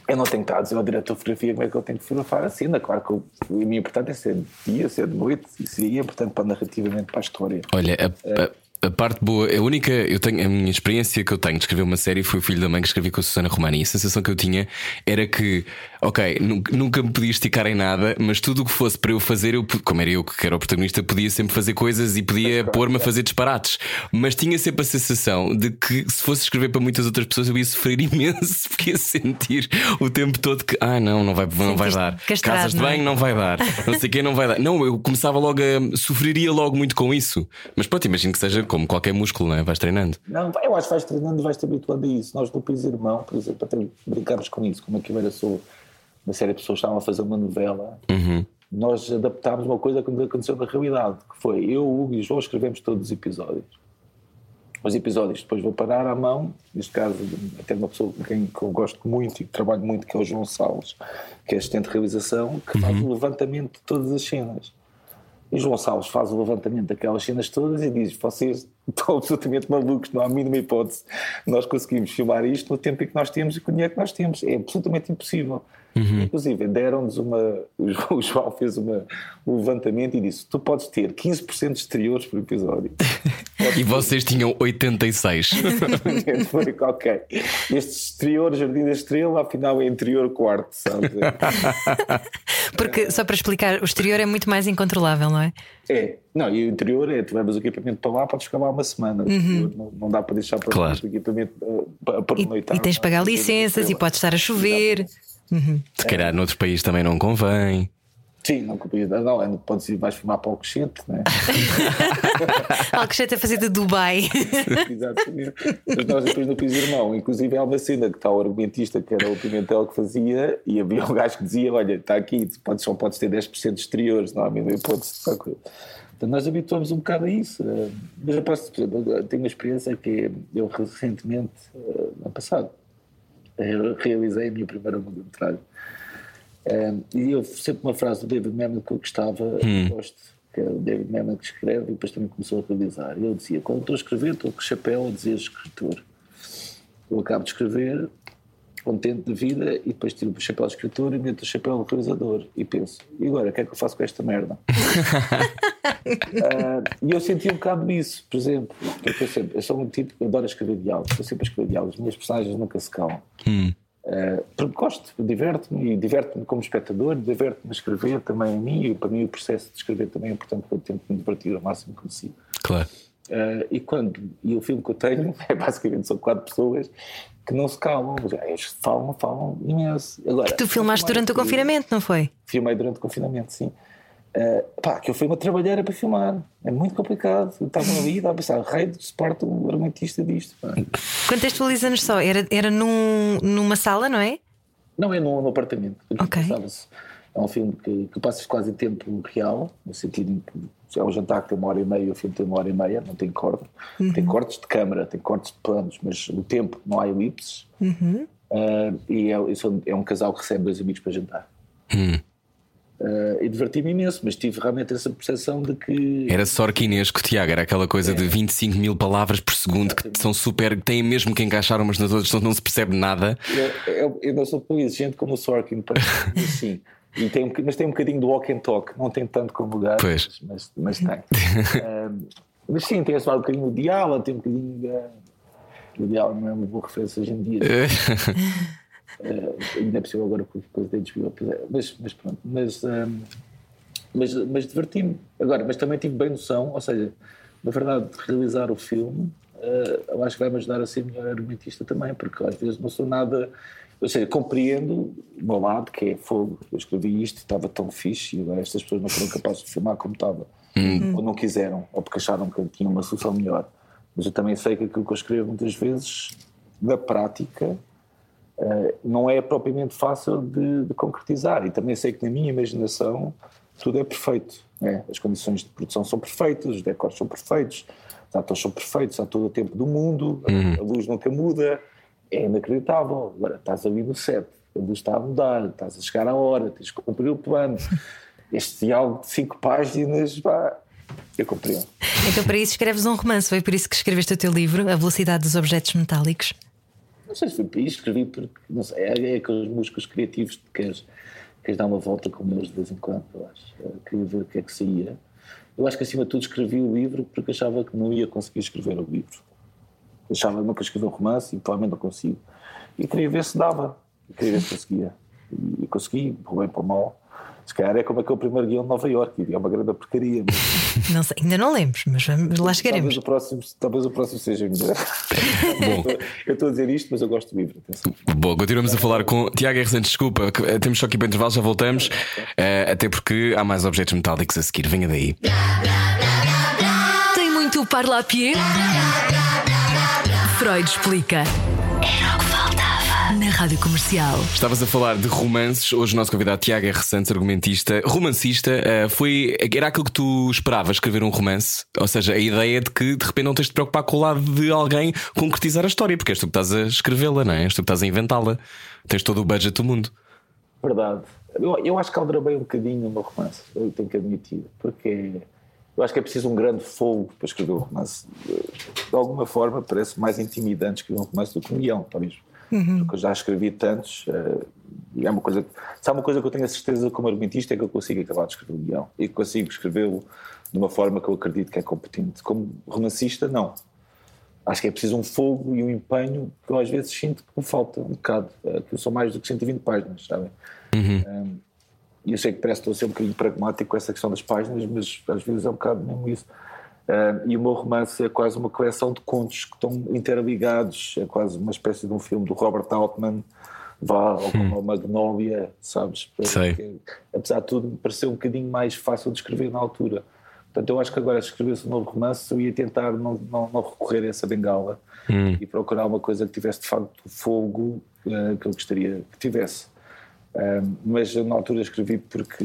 Eu não tenho que estar a dizer ao diretor de fotografia como é que eu tenho que fotografar a cena. Claro que o mim importante é ser de dia, ser de noite, isso seria importante para narrativamente para a história. Olha, a, a- a parte boa, a única, eu tenho, a minha experiência que eu tenho de escrever uma série foi o filho da mãe que escrevi com a Susana Romani. E a sensação que eu tinha era que, ok, nu- nunca me podia esticar em nada, mas tudo o que fosse para eu fazer, eu, como era eu que era o protagonista, podia sempre fazer coisas e podia pôr-me a fazer disparates. Mas tinha sempre a sensação de que se fosse escrever para muitas outras pessoas, eu ia sofrer imenso, porque ia sentir o tempo todo que, ah, não, não vai, não vai dar. castrado, Casas de não é? banho, não vai dar. Não sei quem não vai dar. Não, eu começava logo a. sofreria logo muito com isso. Mas pronto, imagino que seja como qualquer músculo, não é? Vais treinando. Não, eu acho que vais treinando e vais te habituando a isso. Nós no País Irmão, por exemplo, até brincámos com isso, como aquilo era só uma série de pessoas que estavam a fazer uma novela. Nós adaptámos uma coisa que aconteceu na realidade, que foi eu, Hugo e o João escrevemos todos os episódios. Os episódios depois vou parar à mão, neste caso, até uma pessoa com quem que eu gosto muito e que trabalho muito, que é o João Salles, que é assistente de realização, que faz o levantamento de todas as cenas. E João Salles faz o levantamento daquelas cenas todas e diz: vocês estão absolutamente malucos, não há a mínima hipótese. Nós conseguimos filmar isto no tempo em que nós temos e com o dinheiro que nós temos. É absolutamente impossível. Inclusive, deram-nos uma. O João- fez uma, um levantamento e disse: tu podes ter 15% de exteriores por episódio. E vocês tinham 86. Gente, foi ok. Este exterior, Jardim da Estrela, afinal é interior quarto, sabe? Porque, só para explicar, o exterior é muito mais incontrolável, não é? É, não, e o interior é, tu levas o equipamento para lá, podes ficar lá uma semana. Exterior não, não dá para deixar para Claro. o equipamento uh, para, para E, noitar. e tens de pagar licenças e pode estar a chover. Se calhar noutro país também não convém. Sim, não, não, não podes ir, vais filmar para o Alcochete, né? Alcochete a fazer de Dubai. Exatamente. Mas nós depois no Piso Irmão, inclusive há uma cena que está o argumentista, que era o Pimentel que fazia, e havia um gajo que dizia: Olha, está aqui, tu podes, só podes ter 10% de exteriores, não há a mínima hipótese. Portanto, nós habituamos um bocado a isso. eh, Mas eu posso tenho uma experiência que eu recentemente, eh, ano passado, realizei a minha primeira longa-metragem. Eh, E eu sempre uma frase do David Mamet que eu gostava, Hum. gosto, que é o David Mamet que escreve e depois também começou a realizar. Eu dizia: quando estou a escrever, estou com o chapéu a dizer escritor. Eu acabo de escrever, contente da vida, e depois tiro o chapéu de escritor e meto o chapéu de realizador. E penso: e agora, o que é que eu faço com esta merda? Ah, e eu senti um bocado disso, por exemplo. Eu, sempre, eu sou um tipo que adora escrever diálogos, estou sempre a escrever diálogos, as minhas personagens nunca se calam. Ah, porque gosto, diverte-me e diverte-me como espectador, diverte-me a escrever também a mim, e para mim o processo de escrever também é importante, eu tento me divertir ao máximo que consigo. Claro. Uh, e quando e o filme que eu tenho é basicamente são quatro pessoas que não se calam, eles falam, falam imenso. Agora, Tu filmaste durante o confinamento, não foi? Filmei durante o confinamento, sim. Uh, pá, que eu fui uma trabalheira para filmar. É muito complicado. Estava ali estava a pensar, rei do suporte o argumentista disto. pá. Contextualiza-nos só, era, era num, numa sala, não é? Não é no, no apartamento. Ok. passava-se. É um filme que, que passas quase em tempo real, no sentido em que é um jantar que tem uma hora e meia, o filme tem uma hora e meia, não tem corte. Tem cortes de câmara, tem cortes de planos, mas o tempo não há elipses. Ah, e é, é um casal que recebe dois amigos para jantar. Ah, e diverti-me imenso, mas tive realmente essa percepção de que. Era sorquinesco, Tiago, era aquela coisa de 25 mil palavras por segundo que são super, têm mesmo que encaixar umas nas outras, senão não se percebe nada. Eu, eu, eu não sou tão exigente como o Sorkin, parece, mas sim. E tem um, mas tem um bocadinho do walk and talk, não tem tanto como gajo, Pois. mas, mas tem. Ahm, mas sim, tem esse lado um bocadinho do diálogo, tem um bocadinho da. O diálogo não é uma boa referência hoje em dia. Uh, ainda é possível agora com coisa da HBO, mas, mas pronto, mas, ahm, mas, mas diverti-me. Agora, mas também tive bem noção, ou seja, na verdade, de realizar o filme, ah, eu acho que vai-me ajudar a ser melhor argumentista também, porque às vezes não sou nada. Ou seja, compreendo o meu lado, que é fogo. Eu escrevi isto e estava tão fixe, e agora estas pessoas não foram capazes de filmar como estava. Ou não quiseram, ou porque acharam que tinha uma solução melhor. Mas eu também sei que aquilo que eu escrevo muitas vezes, na prática, Uh, não é propriamente fácil de, de concretizar. E também sei que na minha imaginação tudo é perfeito. né? As condições de produção são perfeitas, os decors são perfeitos, os atores são perfeitos, há todo o tempo do mundo, a- a luz nunca muda. É inacreditável. Agora estás ali no set, a luz está a mudar, estás a chegar à hora, tens que cumprir o plano. Este diálogo de cinco páginas, pá, eu compreendo. Então para isso escreves um romance, foi por isso que escreveste o teu livro, A Velocidade dos Objetos Metálicos. Não sei se foi para isso, escrevi porque, não sei, é, é aqueles músicos criativos que queres, queres dar uma volta com eles de vez em quando, eu acho. Queria ver o que é que saía. Eu acho que acima de tudo escrevi o livro porque achava que não ia conseguir escrever o livro. Achava que nunca escrever um romance e provavelmente não consigo. E queria ver se dava, e queria ver se conseguia. E consegui, por bem para mal. Se calhar é como aquele primeiro guião de Nova Iorque, é uma grande porcaria. Mas Não sei, ainda não lemos, mas vamos- lá talvez, chegaremos. o próximo, talvez o próximo seja melhor. eu estou a dizer isto, mas eu gosto do livro. Atenção. Bom, continuamos a falar com Tiago R. Santos. Desculpa, eh, temos só aqui para intervalo, já voltamos. Eh, até porque há mais objetos metálicos a seguir. Venha daí. Tem muito parlapier? Freud explica. Era o que faltava. Na rádio comercial. Estavas a falar de romances. Hoje o nosso convidado Tiago R. Santos, argumentista, romancista, eh, foi. Era aquilo que tu esperavas escrever um romance? Ou seja, a ideia de que de repente não tens de te preocupar com o lado de alguém concretizar a história, porque és tu que estás a escrevê-la, não é? És tu que estás a inventá-la. Tens todo o budget do mundo. Verdade. Eu, eu acho que aldrabei um bocadinho o meu romance, eu tenho que admitir, porque eu acho que é preciso um grande fogo para escrever um romance. De alguma forma, parece mais intimidante escrever um romance do que um guião, talvez. Porque eu já escrevi tantos. eh, e é uma coisa. Se há uma coisa que eu tenho a certeza como argumentista é que eu consigo acabar de escrever um guião e consigo escrevê-lo de uma forma que eu acredito que é competente. Como romancista, não. Acho que é preciso um fogo e um empenho que eu às vezes sinto que me falta um bocado. eh, Que eu sou mais do que 120 páginas, sabem? Um, E eu sei que parece que estou a ser um bocadinho pragmático com essa questão das páginas, mas às vezes é um bocado mesmo isso. Um, e o meu romance é quase uma coleção de contos que estão interligados, é quase uma espécie de um filme do Robert Altman, vá, ou como a Magnolia, sabes? Sei. Que, apesar de tudo, me pareceu um bocadinho mais fácil de escrever na altura. Portanto, eu acho que agora, se escrevesse um novo romance, eu ia tentar não, não, não recorrer a essa bengala e procurar uma coisa que tivesse de facto o fogo eh, que eu gostaria que tivesse. Um, mas eu, na altura escrevi porque,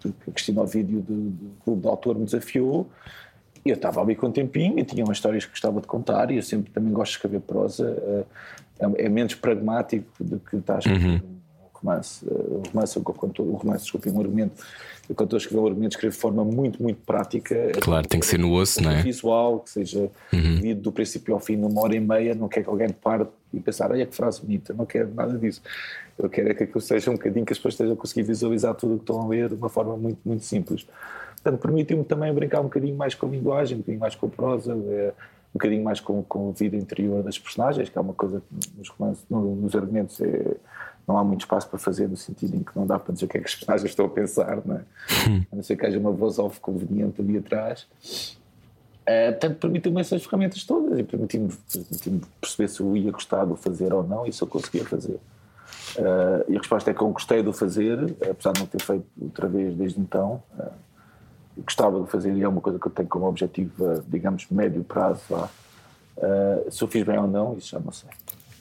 porque a Cristina Ovídio do, do Clube de Autor me desafiou. E eu estava ali com um tempinho e tinha umas histórias que gostava de contar e eu sempre também gosto de escrever prosa. Uh, é, é menos pragmático do que estar a escrever um romance Uh, o romance, eu, o romance, desculpe, um argumento. Eu quando estou a escrever um argumento escrevo de forma muito, muito prática. Claro, tem que ser no osso, não é? visual, que seja Uhum. do princípio ao fim numa hora e meia, não quero que alguém pare e pensar, olha que frase bonita, não quero nada disso. Eu quero é que aquilo seja um bocadinho que as pessoas estejam a conseguir visualizar tudo o que estão a ler de uma forma muito, muito simples. Portanto, permitiu-me também brincar um bocadinho mais com a linguagem, um bocadinho mais com a prosa, eh, um bocadinho mais com, com a vida interior das personagens, que é uma coisa que nos, romances, no- nos argumentos é- não há muito espaço para fazer, no sentido em que não dá para dizer o que é que as personagens estão a pensar, não é? A não ser que haja uma voz off conveniente ali atrás. Uh, portanto, permitiu-me essas ferramentas todas e permitiu-me permitiu perceber se eu ia gostar de fazer ou não e se eu conseguia fazer. Uh, e a resposta é que eu gostei de fazer, apesar de não ter feito outra vez desde então. Uh, gostava de fazer e é uma coisa que eu tenho como objetivo, digamos, médio prazo. se eu fiz bem ou não, isso já não sei.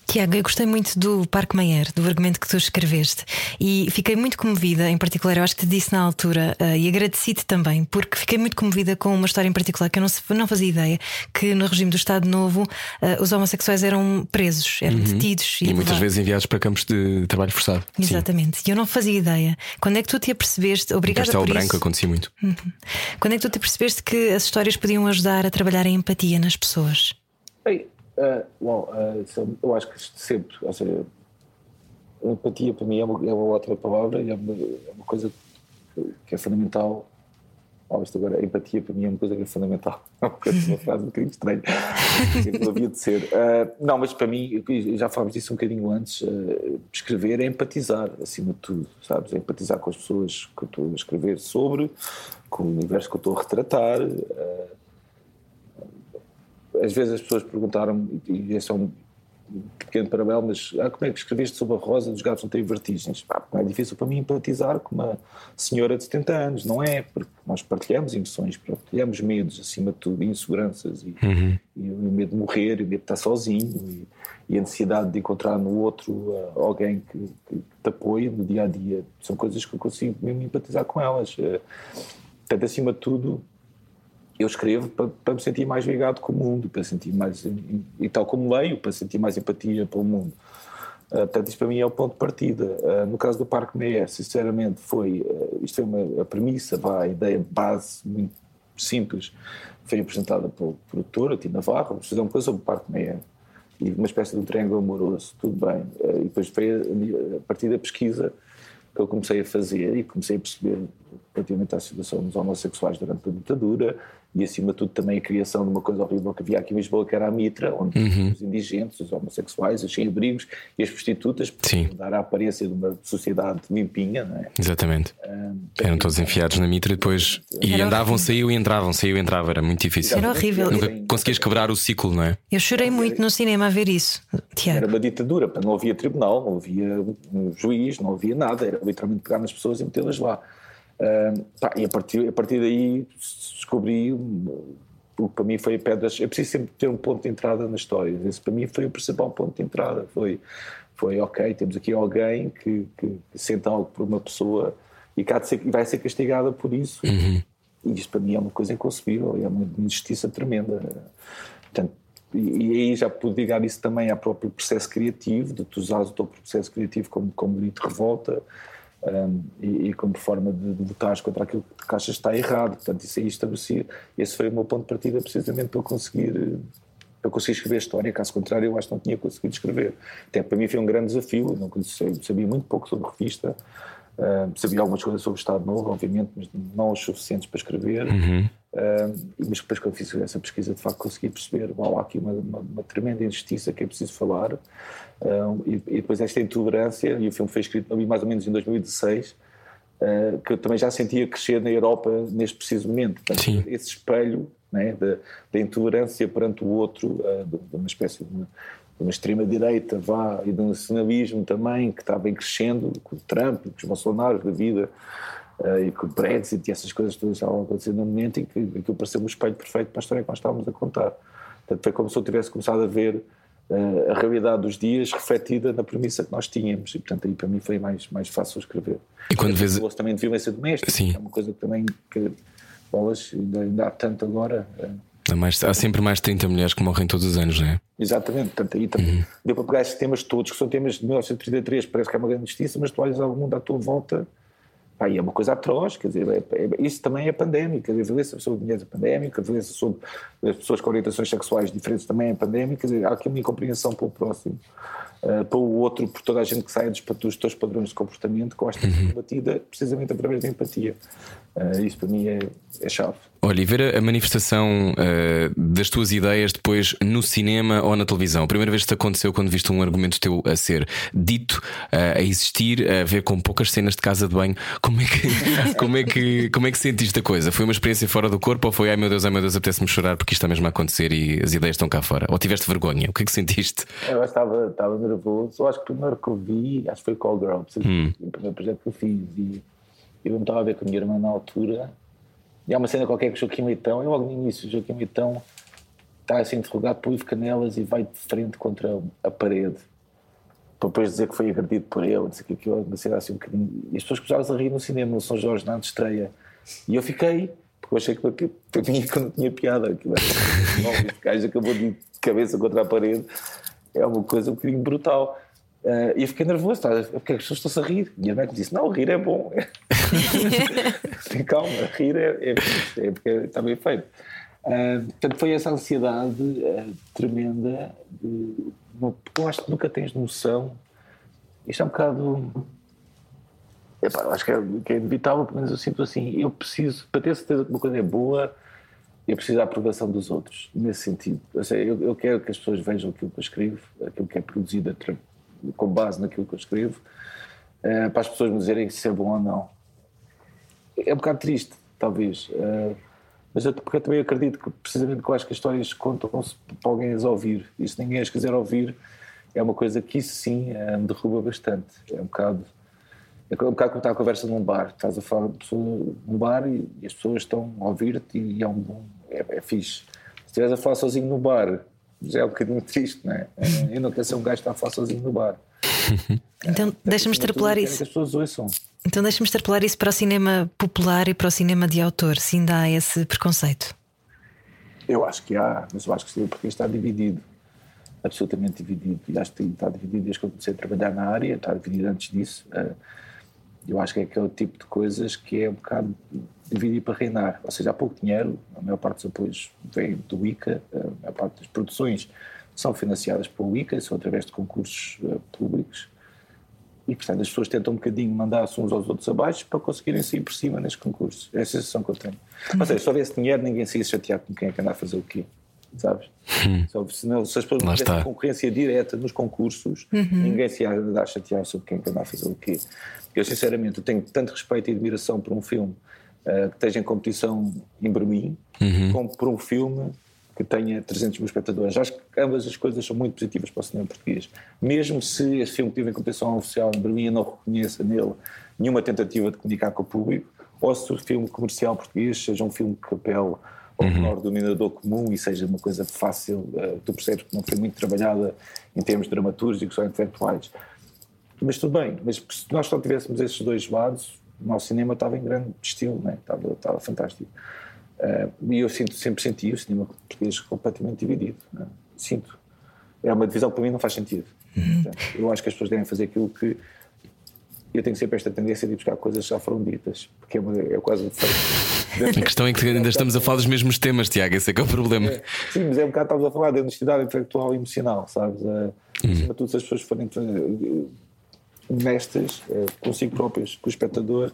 Tiago, eu gostei muito do Parque Meyer, do argumento que tu escreveste, e fiquei muito comovida, em particular, eu acho que te disse na altura, eh, e agradeci-te também, porque fiquei muito comovida com uma história em particular que eu não, se- não fazia ideia, que no regime do Estado Novo eh, os homossexuais eram presos, eram detidos Uhum. E muitas vezes enviados para campos de trabalho forçado. Sim. Exatamente, e eu não fazia ideia. Quando é que tu te apercebeste, obrigada Castelo por Branco isso, acontecia muito. quando é que tu te percebeste que as histórias podiam ajudar a trabalhar a empatia nas pessoas? Bem, uh, bom, uh, eu- acho que sempre, ou seja, empatia para mim é uma, é uma outra palavra é uma, é uma coisa que, é fundamental. Oh, isto agora, a empatia para mim é uma coisa que é fundamental. É uma, frase um bocadinho estranha. Não havia de ser. Uh, não, mas para mim, já falámos disso um bocadinho antes, uh, escrever é empatizar, acima de tudo, sabes? É empatizar com as pessoas que eu estou a escrever sobre, com o universo que eu estou a retratar. uh, às vezes as pessoas perguntaram, e esse é um pequeno paralelo, mas ah, como é que escreveste sobre a rosa dos gatos não têm vertigens? Pá, é difícil para mim empatizar com uma senhora de 70 anos, não é? Porque nós partilhamos emoções, partilhamos medos, acima de tudo, inseguranças, e, e o medo de morrer, e o medo de estar sozinho, e, e a necessidade de encontrar no outro ah, alguém que, que te apoie no dia a dia. São coisas que eu consigo mesmo empatizar com elas. Eh, Portanto, acima de tudo, eu escrevo para, para me sentir mais ligado com o mundo, para sentir mais e tal como leio, para sentir mais empatia pelo mundo. Uh, portanto, isto para mim é o ponto de partida. Uh, no caso do Parque Meia, sinceramente, foi uh, isto foi uma a premissa, a ideia de base muito simples, foi apresentada pelo produtor, a Tina Navarro, vamos fazer uma coisa sobre o Parque Meia. e uma espécie de um triângulo amoroso, tudo bem. Uh, e depois foi a, a partir da pesquisa que eu comecei a fazer e comecei a perceber relativamente à situação dos homossexuais durante a ditadura e, acima de tudo, também a criação de uma coisa horrível que havia aqui em Lisboa, que era a Mitra, onde Uhum. os indigentes, os homossexuais, os sem-abrigos e as prostitutas Sim. para dar a aparência de uma sociedade limpinha, não é? Exatamente. Ah, Eram todos enfiados na mitra e depois. E Era andavam, horrível. saiu e entravam, saiu e entrava. Era muito difícil. Era horrível. Nunca conseguias quebrar o ciclo, não é? Eu chorei muito no cinema a ver isso, Era Tiago. uma ditadura, não havia tribunal, não havia um juiz, não havia nada, era literalmente pegar nas pessoas e metê-las lá. Pá, e a partir, a partir daí descobri o que para mim foi a pedras. É preciso sempre ter um ponto de entrada na história. Esse para mim foi o principal ponto de entrada. Foi, foi ok, temos aqui alguém que, que sente algo por uma pessoa e, ser, vai ser castigada por isso. E isto para mim é uma coisa inconcebível, é uma injustiça tremenda. Portanto, e, e aí já pude ligar isso também ao próprio processo criativo, de tu usares o teu processo criativo como, como grito de revolta um, e, e como forma de, de contra aquilo que achas está errado. Portanto, isso aí estabelecia. Esse foi o meu ponto de partida precisamente para conseguir. Para conseguir escrever história, caso contrário, eu acho que não tinha conseguido escrever. Até para mim foi um grande desafio. Não conhecia, sabia muito pouco sobre revista, um, sabia algumas coisas sobre o Estado Novo, obviamente, mas não os suficientes para escrever. Um, mas depois, quando fiz essa pesquisa, de facto consegui perceber: uau, há aqui uma, uma, uma tremenda injustiça que é preciso falar. Um, e, e depois esta intolerância, e o filme foi escrito mais ou menos em 2016, uh, que eu também já sentia crescer na Europa neste preciso momento. Portanto, Sim. esse espelho né, da, da intolerância perante o outro, uh, de, de uma espécie de uma, uma extrema-direita, vá, e do nacionalismo também, que está bem crescendo, com o Trump, com os Bolsonaros da vida, uh, e com o Brexit e essas coisas todas estavam a acontecer no momento em que aquilo pareceu um espelho perfeito para a história que nós estávamos a contar. Portanto, foi como se eu tivesse começado a ver uh, a realidade dos dias refletida na premissa que nós tínhamos, e portanto aí para mim foi mais, mais fácil escrever. E quando vês- Falou-se também de violência doméstica, Sim. que é uma coisa que também que, bolas, ainda, ainda há tanto agora. uh, Há, mais- há sempre mais de 30 mulheres que morrem todos os anos, não é? Exatamente, portanto aí também Uhum. deu para pegar estes temas todos, que são temas de 1933, parece que é uma grande justiça, mas tu olhas ao mundo à tua volta, pá, e é uma coisa atroz, quer dizer, é- é- isso também é pandémico, quer dizer, a violência sobre mulheres é pandémica, a violência sobre as pessoas com orientações sexuais diferentes também é pandémica, quer dizer, há aqui uma incompreensão pelo próximo, uh, pelo outro, por toda a gente que sai dos, dos teus padrões de comportamento, que tem que Uhum. ser combatida precisamente através da empatia. Uh, isso para mim é, é chave. Olha, e ver a, manifestação eh, das tuas ideias depois no cinema ou na televisão. A primeira vez que isso aconteceu quando viste um argumento teu a ser dito, eh, a existir, a ver com poucas cenas de casa de banho. Como é que, como é que, como é que sentiste a coisa? Foi uma experiência fora do corpo ou foi ai meu Deus, ai meu Deus, apetece-me chorar porque isto está mesmo a acontecer e as ideias estão cá fora? Ou tiveste vergonha? O que é que sentiste? Eu estava, estava Eu acho que o primeiro que eu vi, acho que foi Call Girl, o primeiro projeto que eu fiz. E eu estava a ver com a minha irmã na altura. E há uma cena qualquer com o Joaquim Leitão. Eu logo no início, o Joaquim Leitão está a ser interrogado por Ivo Canelas e vai de frente contra a parede. Para depois dizer que foi agredido por ele, dizer que aquilo uma cena assim um bocadinho. E as pessoas começaram a rir no cinema, no São Jorge, na estreia. E eu fiquei, porque eu achei que aquilo- para mim não tinha piada. Aquilo este gajo acabou de cabeça contra a parede. É uma coisa um bocadinho brutal. Eh, e eu fiquei nervoso, tá? porque as pessoas estão-se a rir. E a mãe disse: Não, rir é bom. Calma, rir é, é, é porque está bem feito. Ah, portanto, foi essa ansiedade ah, tremenda. De, eu acho que nunca tens noção. Isto é um bocado. Epá, eu acho que é, que é inevitável, pelo menos eu sinto assim. Eu preciso, para ter certeza que uma coisa é boa, eu preciso da aprovação dos outros, nesse sentido. Ou seja, eu, eu quero que as pessoas vejam aquilo que eu escrevo, aquilo que é produzido com base naquilo que eu escrevo, eh, para as pessoas me dizerem se é bom ou não. É um bocado triste, talvez. eh, mas eu, porque eu também acredito que, precisamente, que que as histórias contam-se para alguém as ouvir. E se ninguém as quiser ouvir, é uma coisa que isso sim eh, me derruba bastante. É um bocado. É um bocado como estar a conversa num bar. Estás a falar de pessoa num bar e, e as pessoas estão a ouvir-te e é um bom. É, é fixe. Se estiveres a falar sozinho no bar, já é um bocadinho triste, não é? Eu não quero ser um gajo que está a falar sozinho no bar. Então deixa-me Acima de tudo, extrapolar isso. Que as pessoas ouçam. Então deixa-me extrapolar isso para o cinema popular e para o cinema de autor, se ainda há esse preconceito. Eu acho que há, mas eu acho que sim, porque está dividido. Absolutamente dividido. E acho que está dividido desde que eu comecei a trabalhar na área, está dividido antes disso. Eh, Eu acho que é aquele tipo de coisas que é um bocado dividir para reinar. Ou seja, há pouco dinheiro, a maior parte dos apoios vem do ICA, a maior parte das produções são financiadas pelo ICA, são através de concursos uh, públicos. E, portanto, as pessoas tentam um bocadinho mandar-se uns aos outros abaixo para conseguirem sair por cima nestes concursos. É a sensação que eu tenho. Uhum. Ou seja, se houvesse dinheiro, ninguém se ia chatear com quem é que anda a fazer o quê. Sabes? Hum. Se, não, se as pessoas não tivessem concorrência direta nos concursos, uhum. ninguém se ia andar a chatear sobre quem é que anda a fazer o quê. Eu, sinceramente, tenho tanto respeito e admiração por um filme uh, que esteja em competição em Berlim, uhum. como por um filme que tenha 300 mil espectadores. Acho que ambas as coisas são muito positivas para o cinema português. Mesmo se esse filme que tive em competição oficial em Berlim não reconheça nele nenhuma tentativa de comunicar com o público, ou se o filme comercial português seja um filme que apele ao uhum. menor dominador comum e seja uma coisa fácil, uh, tu percebes que não foi muito trabalhada em termos dramatúrgicos ou intelectuais. Mas tudo bem, mas se nós só tivéssemos esses dois lados, o nosso cinema estava em grande estilo, né? estava, estava fantástico. Uh, e eu sinto, sempre senti o cinema português completamente dividido. Né? Sinto. É uma divisão que para mim não faz sentido. Uhum. Eu acho que as pessoas devem fazer aquilo que. Eu tenho sempre esta tendência de buscar coisas que já foram ditas, porque é, uma, é quase um A questão é que ainda estamos a falar dos mesmos temas, Tiago, esse é que é o problema. É, sim, mas é um bocado estamos a falar de honestidade intelectual e emocional, sabes? Uh. Acima de tudo, se as pessoas forem honestas uh, consigo próprias, com o espectador,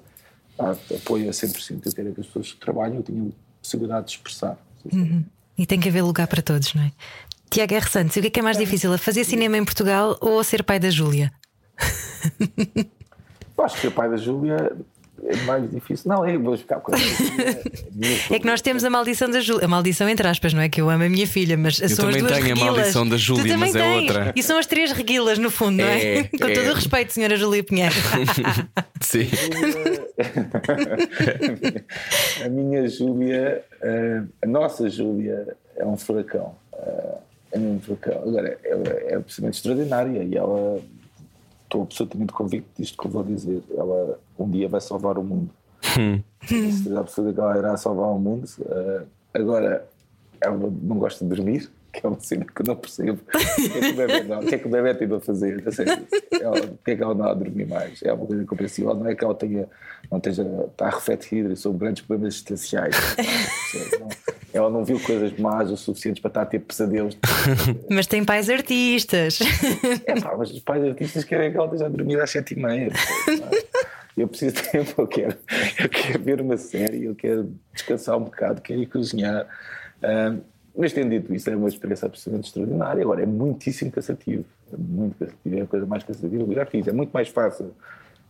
ah, apoio a 100%. Eu quero que as pessoas que trabalham tenham possibilidade de expressar. Uhum. E tem que haver lugar para todos, não é? Tiago R. Santos, o que é, que é mais difícil? A fazer cinema em Portugal ou a ser pai da Júlia? Acho que ser pai da Júlia é mais difícil. Não, eu vou ficar com a É que nós temos a maldição da Júlia. A maldição entre aspas, não é? Que eu amo a minha filha, mas eu são também as duas tenho reguilas. a maldição da Júlia, mas é tens. outra. E são as três reguilas, no fundo, não é? é com é. todo o respeito, senhora Júlia Pinheiro. Sim. a minha Júlia, a nossa Júlia é um furacão. É um furacão. Agora, ela é absolutamente extraordinária e ela estou absolutamente convicto disto que eu vou dizer. Ela um dia vai salvar o mundo. Hum. Certeza absoluta que ela irá salvar o mundo. Uh, agora, ela não gosta de dormir, que é uma cena que eu não percebo. O que é que o bebê, não, o que é que o bebê tem a fazer? Ela, por que é que ela não há a dormir mais? É uma coisa compreensível. Não é que ela tenha, não esteja, está a refletir sobre grandes problemas existenciais. Não, ela não viu coisas más o suficientes para estar a ter pesadelos. Mas tem pais artistas. É pá, mas os pais artistas querem que ela esteja a dormir às sete e meia. Eu preciso de tempo, eu quero, eu quero ver uma série, eu quero descansar um bocado, quero ir cozinhar. Uh, mas tendo dito isso, é uma experiência absolutamente extraordinária. Agora, é muitíssimo cansativo. É muito cansativo, é a coisa mais cansativa que eu já fiz. É muito mais fácil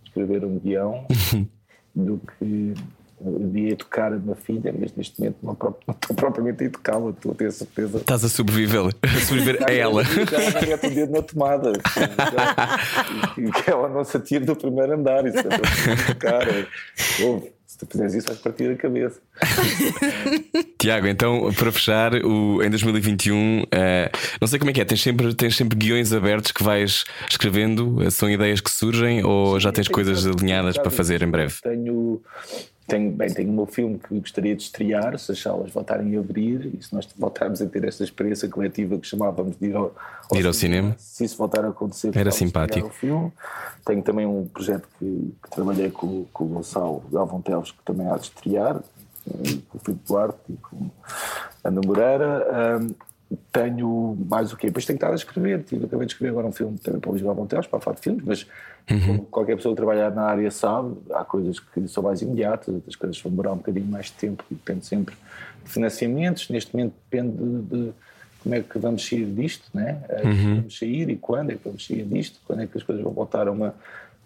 escrever um guião do que de educar a minha filha, mas neste momento não, não estou propriamente a educá-la, estou a ter certeza. Estás a sobreviver, a sobreviver a ela. Já mete o dedo na tomada e que ela não se atire do primeiro andar. Isso é para educar. Ouve, se tu fizeres isso, vais partir a cabeça. Tiago, então, para fechar, o, em 2021, uh, eh, não sei como é que é, tens sempre, tens sempre guiões abertos que vais escrevendo? São ideias que surgem ou Sim, já tens coisas alinhadas para fazer em breve? Tenho tenho, bem, tenho o meu filme que gostaria de estrear, se as salas voltarem a abrir e se nós voltarmos a ter esta experiência coletiva que chamávamos de ir ao, ao, ir ao cinema, cinema, se isso voltar a acontecer, era simpático. filme. Tenho também um projeto que, que trabalhei com, com o Gonçalo Galvão Teles, que também há de estrear, com o Filipe Duarte e com a Ana Moreira. Um, tenho mais o quê? Depois tenho estado a escrever. Tive, acabei de escrever agora um filme também para o Galvão Teles, para falar de filmes, mas Uhum. qualquer pessoa que trabalhar na área sabe, há coisas que são mais imediatas, outras coisas vão demorar um bocadinho mais de tempo depende sempre de financiamentos. Neste momento depende de, de como é que vamos sair disto, né? Uhum. vamos sair e quando é que vamos sair disto, quando é que as coisas vão voltar a uma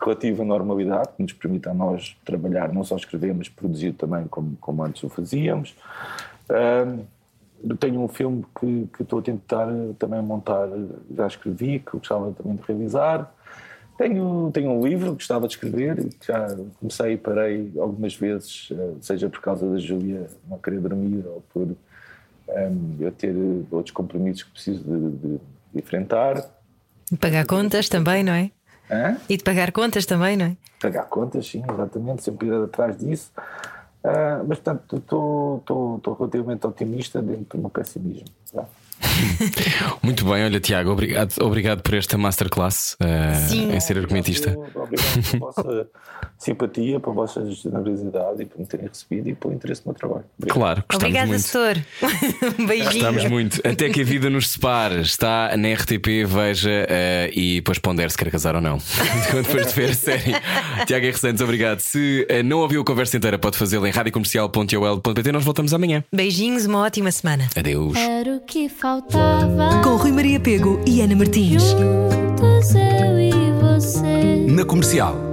relativa normalidade que nos permita a nós trabalhar, não só escrever, mas produzir também como, como antes o fazíamos. Um, tenho um filme que, que estou a tentar também montar, já escrevi, que gostava também de realizar. Tenho, tenho um livro que gostava de escrever e que já comecei e parei algumas vezes, eh, seja por causa da Júlia não querer dormir ou por um, ehm, eu ter outros compromissos que preciso de, de, de enfrentar. E pagar contas também, não é? Hã? E de pagar contas também, não é? Pagar contas, sim, exatamente, sempre ir atrás disso. Uh, mas, portanto, estou relativamente otimista dentro do meu pessimismo. Muito bem, olha, Tiago, obrigado, obrigado por esta masterclass uh, Sim. em ser argumentista. Obrigado pela vossa simpatia, pela vossa generosidade e por me terem recebido e pelo interesse no meu trabalho. Obrigado. Claro, Obrigada, muito. setor. Um Beijinho. Gostamos muito. Até que a vida nos separe. Está na RTP, veja eh, e depois pondere se quer casar ou não. depois de ver a série. Tiago R. Santos, obrigado. Se eh, não ouviu a conversa inteira, pode fazê-la em radiocomercial.ol.pt. Nós voltamos amanhã. Beijinhos, uma ótima semana. Adeus. Era o que faltava. Com Rui Maria Pego e Ana Martins. Juntos eu e você. Na comercial.